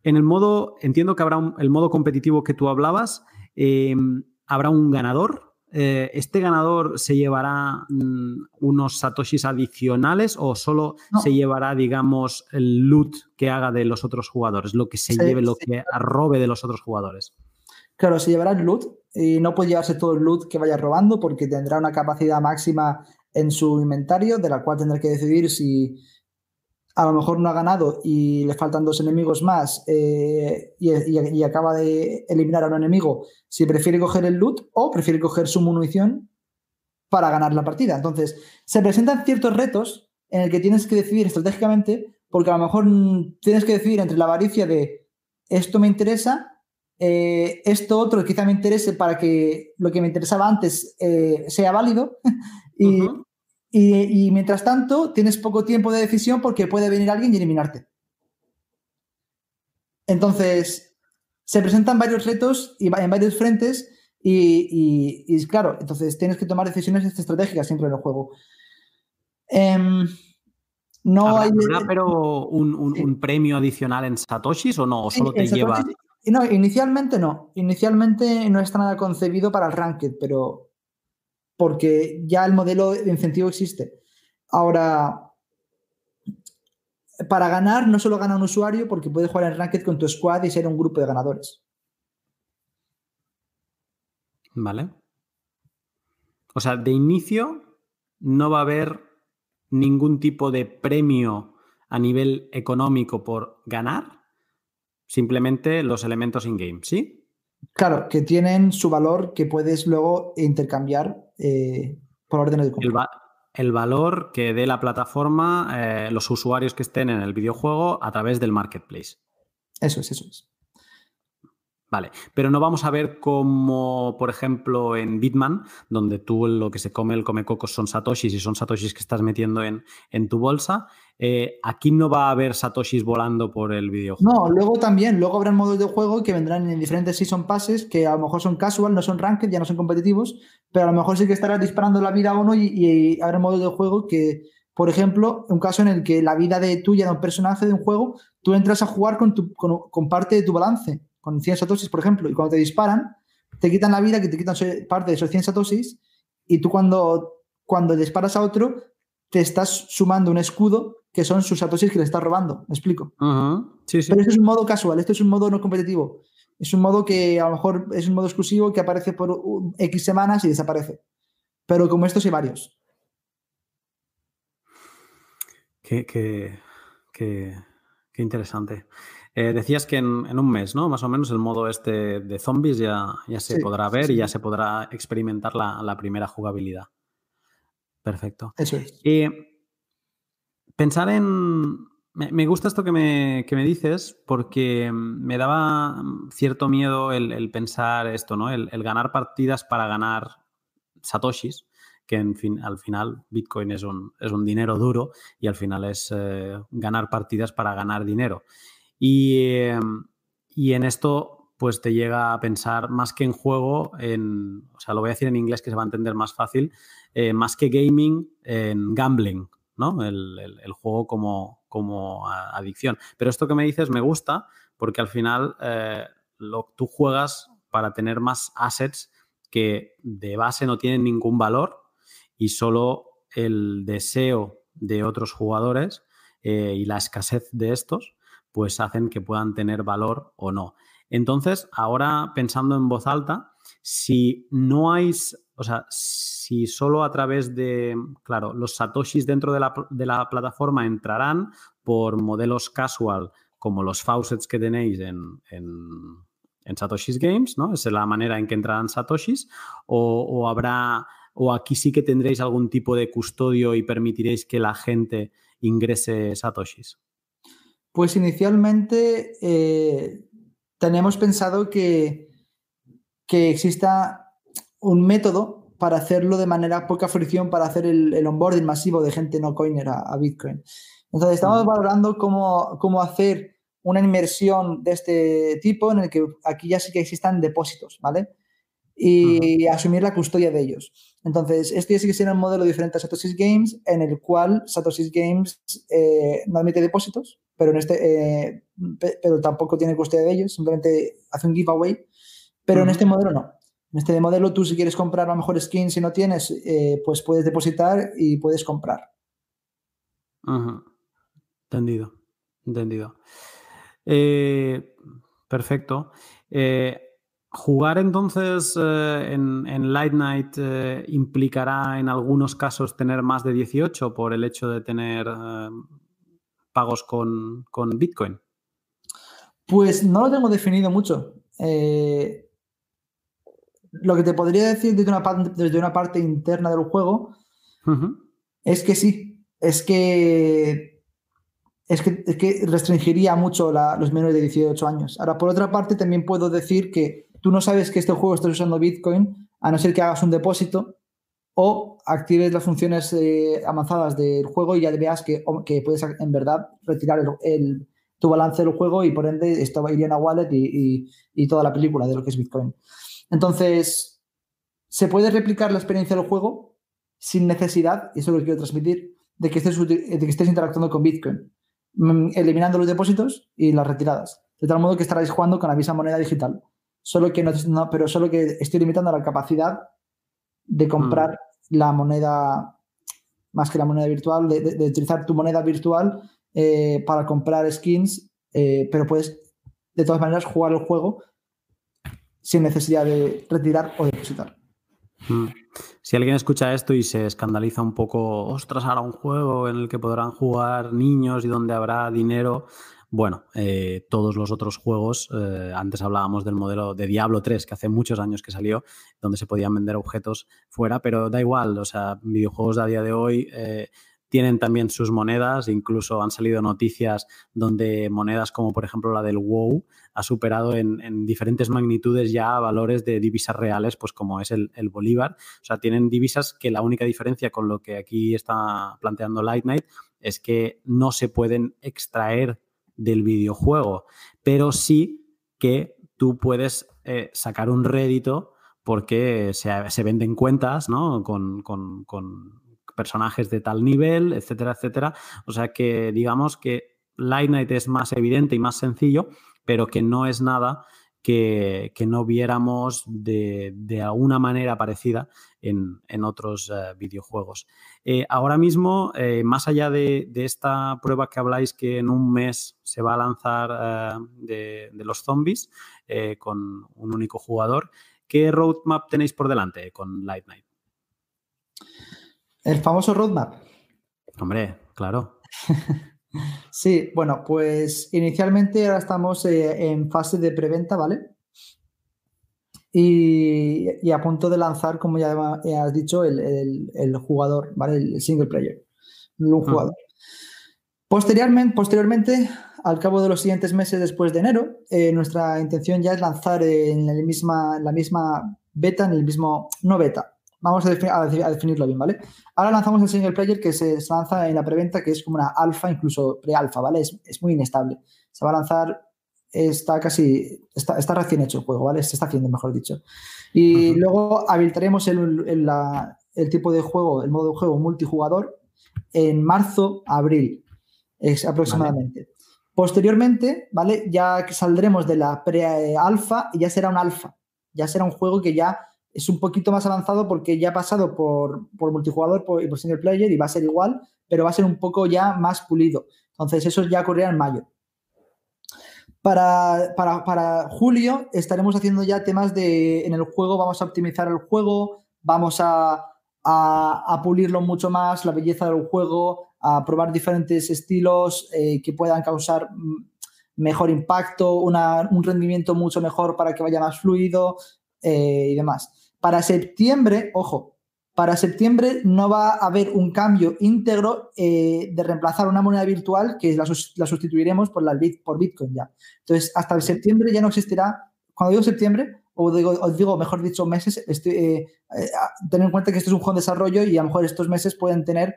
Speaker 1: en el modo, entiendo que habrá el modo competitivo que tú hablabas, Em, habrá un ganador. Eh, ¿Este ganador se llevará mm, unos satoshis adicionales o solo se llevará, digamos, el loot que haga de los otros jugadores, lo que se lleve, lo que arrobe de los otros jugadores?
Speaker 2: Claro, se llevará el loot y no puede llevarse todo el loot que vaya robando porque tendrá una capacidad máxima en su inventario de la cual tendrá que decidir si, a lo mejor no ha ganado y le faltan dos enemigos más eh, y, acaba de eliminar a un enemigo, si prefiere coger el loot o prefiere coger su munición para ganar la partida. Entonces, se presentan ciertos retos en el que tienes que decidir estratégicamente, porque a lo mejor tienes que decidir entre la avaricia de esto me interesa, eh, esto otro quizá me interese para que lo que me interesaba antes eh, sea válido, y, y, mientras tanto, tienes poco tiempo de decisión porque puede venir alguien y eliminarte. Entonces, se presentan varios retos y en varios frentes y, claro, entonces tienes que tomar decisiones estratégicas siempre en el juego. Em,
Speaker 1: no hay... pero un, premio adicional en Satoshis o no? ¿O solo te lleva...?
Speaker 2: No, inicialmente no. Inicialmente no está nada concebido para el Ranked, pero porque ya el modelo de incentivo existe. Ahora, para ganar no solo gana un usuario porque puede jugar en Ranked con tu squad y ser un grupo de ganadores.
Speaker 1: Vale. O sea, de inicio no va a haber ningún tipo de premio a nivel económico por ganar, simplemente los elementos in-game, ¿sí?
Speaker 2: Claro, que tienen su valor que puedes luego intercambiar eh, por de
Speaker 1: compra. El, valor que dé la plataforma, eh, los usuarios que estén en el videojuego a través del marketplace.
Speaker 2: Eso es, eso es.
Speaker 1: Vale, pero no vamos a ver como, por ejemplo, en Bitman, donde tú lo que se come, el come cocos son satoshis y son satoshis que estás metiendo en, en tu bolsa. Eh, aquí no va a haber satoshis volando por el videojuego.
Speaker 2: No, luego también, luego habrán modos de juego que vendrán en diferentes season passes que a lo mejor son casual, no son ranked, ya no son competitivos, pero a lo mejor sí que estarás disparando la vida a uno y, y habrá modos de juego que, por ejemplo, un caso en el que la vida de tuya de un personaje de un juego, tú entras a jugar con, tu, con parte de tu balance con 100 satoshis, por ejemplo, y cuando te disparan, te quitan la vida, que te quitan parte de esos 100 satoshis, y tú cuando, cuando disparas a otro, te estás sumando un escudo que son sus satoshis que le estás robando. ¿Me explico?
Speaker 1: sí, sí.
Speaker 2: Pero esto es un modo casual, esto es un modo no competitivo. Es un modo que a lo mejor es un modo exclusivo que aparece por X semanas y desaparece. Pero como estos hay varios.
Speaker 1: Qué, qué, qué, qué interesante. Eh, decías que en, un mes, ¿no? Más o menos el modo este de zombies ya, ya se podrá ver y ya se podrá experimentar la, primera jugabilidad. Perfecto.
Speaker 2: Eso es.
Speaker 1: pensar en. Me, gusta esto que me, dices porque me daba cierto miedo el, pensar esto, ¿no? El, ganar partidas para ganar satoshis, que en fin, al final Bitcoin es un, es un dinero duro y al final es eh, ganar partidas para ganar dinero. Em, y, en esto, pues te llega a pensar más que en juego, en, o sea, lo voy a decir en inglés que se va a entender más fácil, eh, más que gaming, en gambling, ¿no? El, juego como, como adicción. Pero esto que me dices me gusta porque al final eh, tú juegas para tener más assets que de base no tienen ningún valor y solo el deseo de otros jugadores eh, y la escasez de estos pues hacen que puedan tener valor o no. Entonces, ahora pensando en voz alta, si no hay, o sea, si solo a través de, claro, los satoshis dentro de la, plataforma entrarán por modelos casual, como los faucets que tenéis en, en, Satoshis Games, ¿no? Esa es la manera en que entrarán satoshis, o, o habrá, o aquí sí que tendréis algún tipo de custodio y permitiréis que la gente ingrese satoshis.
Speaker 2: Pues inicialmente eh, teníamos pensado que que exista un método para hacerlo de manera poca fricción para hacer el, onboarding masivo de gente no coiner a, Bitcoin. Entonces, estamos valorando cómo, cómo hacer una inmersión de este tipo en el que aquí ya sí que existan depósitos, ¿vale? Y asumir la custodia de ellos. Entonces, esto ya sí que sería un modelo diferente a Satoshi Games, en el cual Satoshi Games eh, no admite depósitos, pero, en este, eh, pero tampoco tiene custodia de ellos, simplemente hace un giveaway, pero en este modelo no. En este modelo tú si quieres comprar a lo mejor skins si no tienes, eh, pues puedes depositar y puedes comprar.
Speaker 1: Ajá. Entendido, entendido. Eh, perfecto. ¿Jugar entonces en, Light Night implicará en algunos casos tener más de 18 por el hecho de tener pagos con, con, Bitcoin?
Speaker 2: Pues no lo tengo definido mucho lo que te podría decir desde una, desde una parte interna del juego es que sí, es que, es que, restringiría mucho los menores de 18 años. Ahora, por otra parte, también puedo decir que tú no sabes que este juego estás usando Bitcoin a no ser que hagas un depósito o actives las funciones eh, avanzadas del juego y ya veas que, que puedes en verdad retirar tu balance del juego y por ende esto iría a una wallet y, y toda la película de lo que es Bitcoin. Entonces, se puede replicar la experiencia del juego sin necesidad, y eso es lo que quiero transmitir, de que estés, de que estés interactuando con Bitcoin, mm, eliminando los depósitos y las retiradas. De tal modo que estaréis jugando con la misma moneda digital. Solo que no, pero solo que estoy limitando la capacidad de comprar mm. La moneda, más que la moneda virtual, de, utilizar tu moneda virtual eh, para comprar skins, eh, pero puedes de todas maneras jugar el juego sin necesidad de retirar o depositar.
Speaker 1: Hmm. Si alguien escucha esto y se escandaliza un poco, ostras, ahora un juego en el que podrán jugar niños y donde habrá dinero. Bueno, eh, todos los otros juegos, eh, antes hablábamos del modelo de Diablo 3, que hace muchos años que salió, donde se podían vender objetos fuera, pero da igual, o sea, videojuegos de a día de hoy eh, tienen también sus monedas, incluso han salido noticias donde monedas como por ejemplo la del WoW ha superado en, diferentes magnitudes ya valores de divisas reales, pues como es el, Bolívar. O sea, tienen divisas que la única diferencia con lo que aquí está planteando Light Knight es que no se pueden extraer del videojuego, pero sí que tú puedes eh, sacar un rédito porque se, venden cuentas ¿no? con personajes de tal nivel, etcétera, etcétera. O sea que digamos que Light Night es más evidente y más sencillo, pero que no es nada que, no viéramos de, alguna manera parecida en, otros eh, videojuegos. Eh, ahora mismo, eh, más allá de, esta prueba que habláis que en un mes se va a lanzar de, de, los zombies con un único jugador, ¿qué roadmap tenéis por delante con Light Night?
Speaker 2: El famoso roadmap.
Speaker 1: Hombre, claro.
Speaker 2: sí, bueno, pues inicialmente ahora estamos eh, en fase de preventa, ¿vale? Y, a punto de lanzar, como ya has dicho, el, jugador, ¿vale? El single player, un ah. jugador. Posteriormente, posteriormente, al cabo de los siguientes meses después de enero, eh, nuestra intención ya es lanzar en, misma, en la misma beta, en el mismo, no beta, Vamos a, definirlo bien, ¿vale? Ahora lanzamos el single player que se, lanza en la preventa, que es como una alfa, incluso pre-alfa, ¿vale? Es, muy inestable. Se va a lanzar, está casi, está, recién hecho el juego, ¿vale? Se está haciendo, mejor dicho. Y luego habilitaremos el, tipo de juego, el modo de juego multijugador en marzo, abril, es aproximadamente. Posteriormente, ¿vale? Ya saldremos de la pre-alfa y ya será un alfa. Ya será un juego que ya es un poquito más avanzado porque ya ha pasado por, multijugador y por single player y va a ser igual, pero va a ser un poco ya más pulido. Entonces, eso ya ocurrirá en mayo. Para, para, julio estaremos haciendo ya temas de, en el juego, vamos a optimizar el juego, vamos a, a, pulirlo mucho más, la belleza del juego, a probar diferentes estilos eh, que puedan causar mejor impacto, un rendimiento mucho mejor para que vaya más fluido eh, y demás. Para septiembre, ojo, para septiembre no va a haber un cambio íntegro eh, de reemplazar una moneda virtual que la, sustituiremos por, la, por Bitcoin ya. Entonces, hasta septiembre ya no existirá, cuando digo septiembre, o digo, os digo mejor dicho, meses, estoy, eh, eh, tener en cuenta que esto es un juego en desarrollo y a lo mejor estos meses pueden tener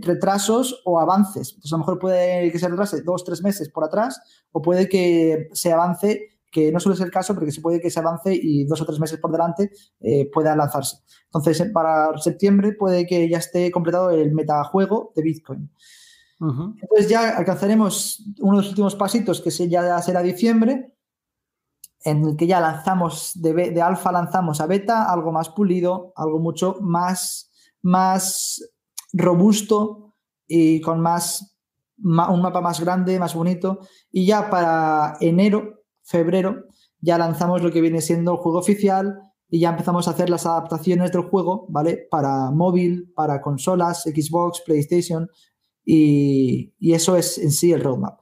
Speaker 2: retrasos o avances. Entonces, a lo mejor puede que se retrase dos, tres meses por atrás o puede que se avance, que no suele ser el caso, pero que se puede que se avance y dos o tres meses por delante pueda lanzarse. Entonces, para septiembre puede que ya esté completado el metajuego de Bitcoin. Entonces ya alcanzaremos uno de los últimos pasitos, que ya será diciembre, en el que ya lanzamos, de, de alfa lanzamos a beta, algo más pulido, algo mucho más, más robusto y con más, un mapa más grande, más bonito. Y ya para enero, febrero, ya lanzamos lo que viene siendo el juego oficial y ya empezamos a hacer las adaptaciones del juego, ¿vale? Para móvil, para consolas, Xbox, PlayStation, y, y eso es en sí el roadmap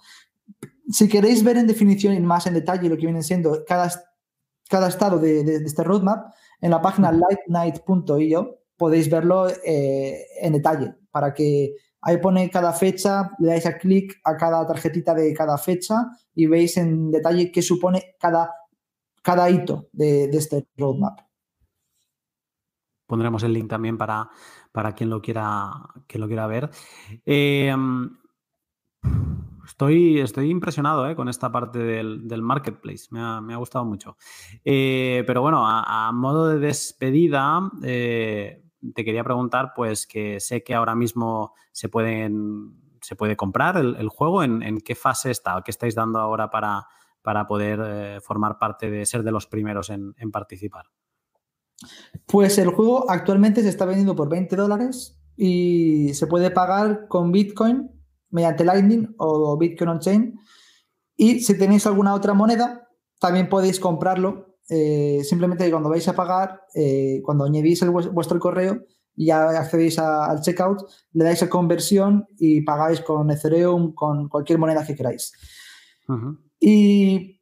Speaker 2: si queréis ver en definición y más en detalle lo que viene siendo cada, cada estado de, este roadmap, en la página lightnight.io podéis verlo eh, en detalle para que ahí pone cada fecha, le dais a clic a cada tarjetita de cada fecha y veis en detalle qué supone cada, cada hito de, este roadmap.
Speaker 1: Pondremos el link también para, para quien lo quiera, quien lo quiera ver. Eh, Estoy, estoy impresionado eh, con esta parte del, marketplace, me ha, gustado mucho. Eh, pero bueno, a, modo de despedida, eh, te quería preguntar, pues que sé que ahora mismo se, se puede comprar el, juego, ¿En, qué fase está? ¿Qué estáis dando ahora para, para poder formar parte de ser de los primeros en, en participar?
Speaker 2: Pues el juego actualmente se está vendiendo por 20 dólares y se puede pagar con Bitcoin mediante Lightning o Bitcoin on-chain. Y si tenéis alguna otra moneda, también podéis comprarlo. Eh, simplemente cuando vais a pagar, eh, cuando añadís el, vuestro correo y ya accedéis al checkout, le dais a conversión y pagáis con Ethereum, con cualquier moneda que queráis. y,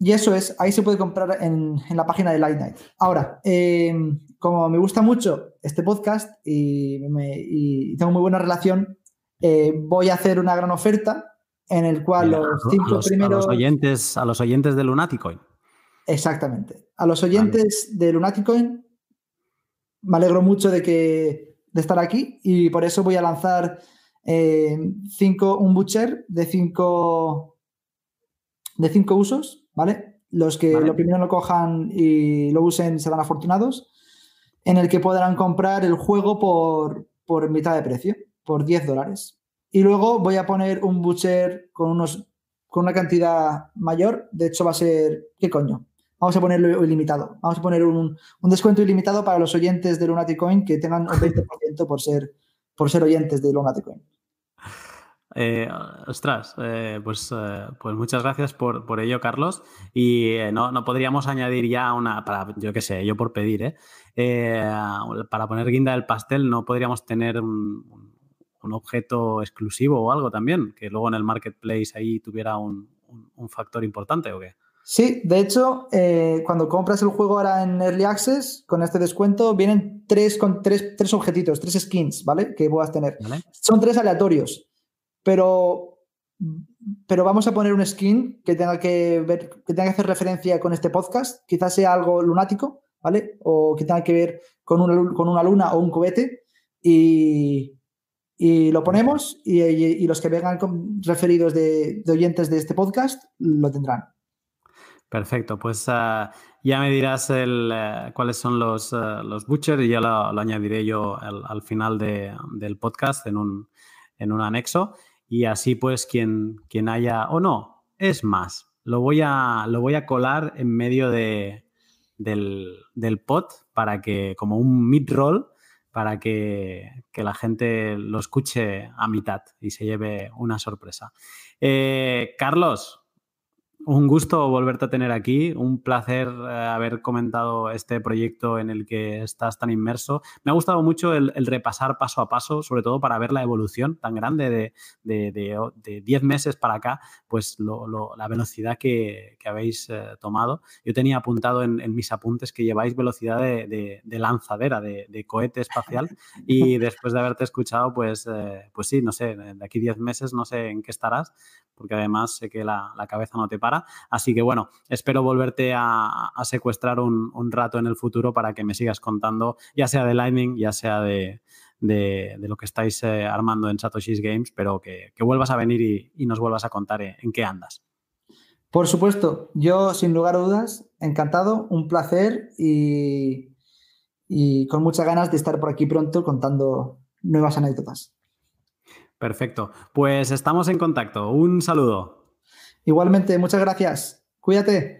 Speaker 2: eso es, ahí se puede comprar en, la página de Lightning. Ahora, eh, como me gusta mucho este podcast y, y tengo muy buena relación eh, voy a hacer una gran oferta en el cual los cinco primeros...
Speaker 1: A los oyentes, a los oyentes de Lunaticoin.
Speaker 2: Exactamente. A los oyentes de Lunaticoin me alegro mucho de, que, de estar aquí y por eso voy a lanzar eh, cinco, un butcher de cinco, de cinco usos, ¿vale? Los que lo primero lo cojan y lo usen serán afortunados, en el que podrán comprar el juego por, por mitad de precio por 10 dólares. Y luego voy a poner un butcher con, unos, con una cantidad mayor. De hecho, va a ser. ¿Qué coño? Vamos a ponerlo ilimitado. Vamos a poner un, descuento ilimitado para los oyentes de Lunaticoin que tengan un 20% por ser, por ser oyentes de Lunaticoin.
Speaker 1: Eh, ostras, eh, pues, eh, pues muchas gracias por, por ello, Carlos. Y no, no, podríamos añadir ya una, para, yo qué sé, yo por pedir, para poner guinda del pastel, no podríamos tener un, un objeto exclusivo o algo también, que luego en el marketplace ahí tuviera un, factor importante o qué?
Speaker 2: Sí, de hecho, eh, cuando compras el juego ahora en Early Access, con este descuento, vienen tres, con tres, tres objetitos, tres skins, ¿vale? Que puedas tener. Son tres aleatorios, pero, pero vamos a poner un skin que tenga que ver, que tenga que hacer referencia con este podcast, quizás sea algo lunático, ¿vale? O que tenga que ver con una, con una luna o un cohete. Y, y lo ponemos y, los que vengan referidos de, oyentes de este podcast lo tendrán.
Speaker 1: Perfecto, pues ah, ya me dirás el, eh, cuáles son los, uh, los butchers y ya lo, añadiré yo al, final del podcast en un, en un, anexo. Y así pues quien, quien haya, o no, es más, lo voy a, lo voy a colar en medio de, del, del pod para que como un mid-roll para que, la gente lo escuche a mitad y se lleve una sorpresa. Eh, Carlos, un gusto volverte a tener aquí, un placer eh, haber comentado este proyecto en el que estás tan inmerso. Me ha gustado mucho el, repasar paso a paso, sobre todo para ver la evolución tan grande de 10 meses para acá, pues la velocidad que, habéis eh, tomado. Yo tenía apuntado en, mis apuntes que lleváis velocidad de, lanzadera, de, cohete espacial, y después de haberte escuchado, pues, eh, pues sí, no sé, de aquí 10 meses no sé en qué estarás, porque además sé que la, cabeza no te para. Así que bueno, espero volverte a, secuestrar un, rato en el futuro para que me sigas contando, ya sea de Lightning, ya sea de, lo que estáis eh, armando en Satoshi's Games, pero que, vuelvas a venir y, nos vuelvas a contar eh, en qué andas.
Speaker 2: Por supuesto, yo sin lugar a dudas, encantado, un placer y, y con muchas ganas de estar por aquí pronto contando nuevas anécdotas.
Speaker 1: Perfecto, pues estamos en contacto. Un saludo.
Speaker 2: Igualmente, muchas gracias. Cuídate.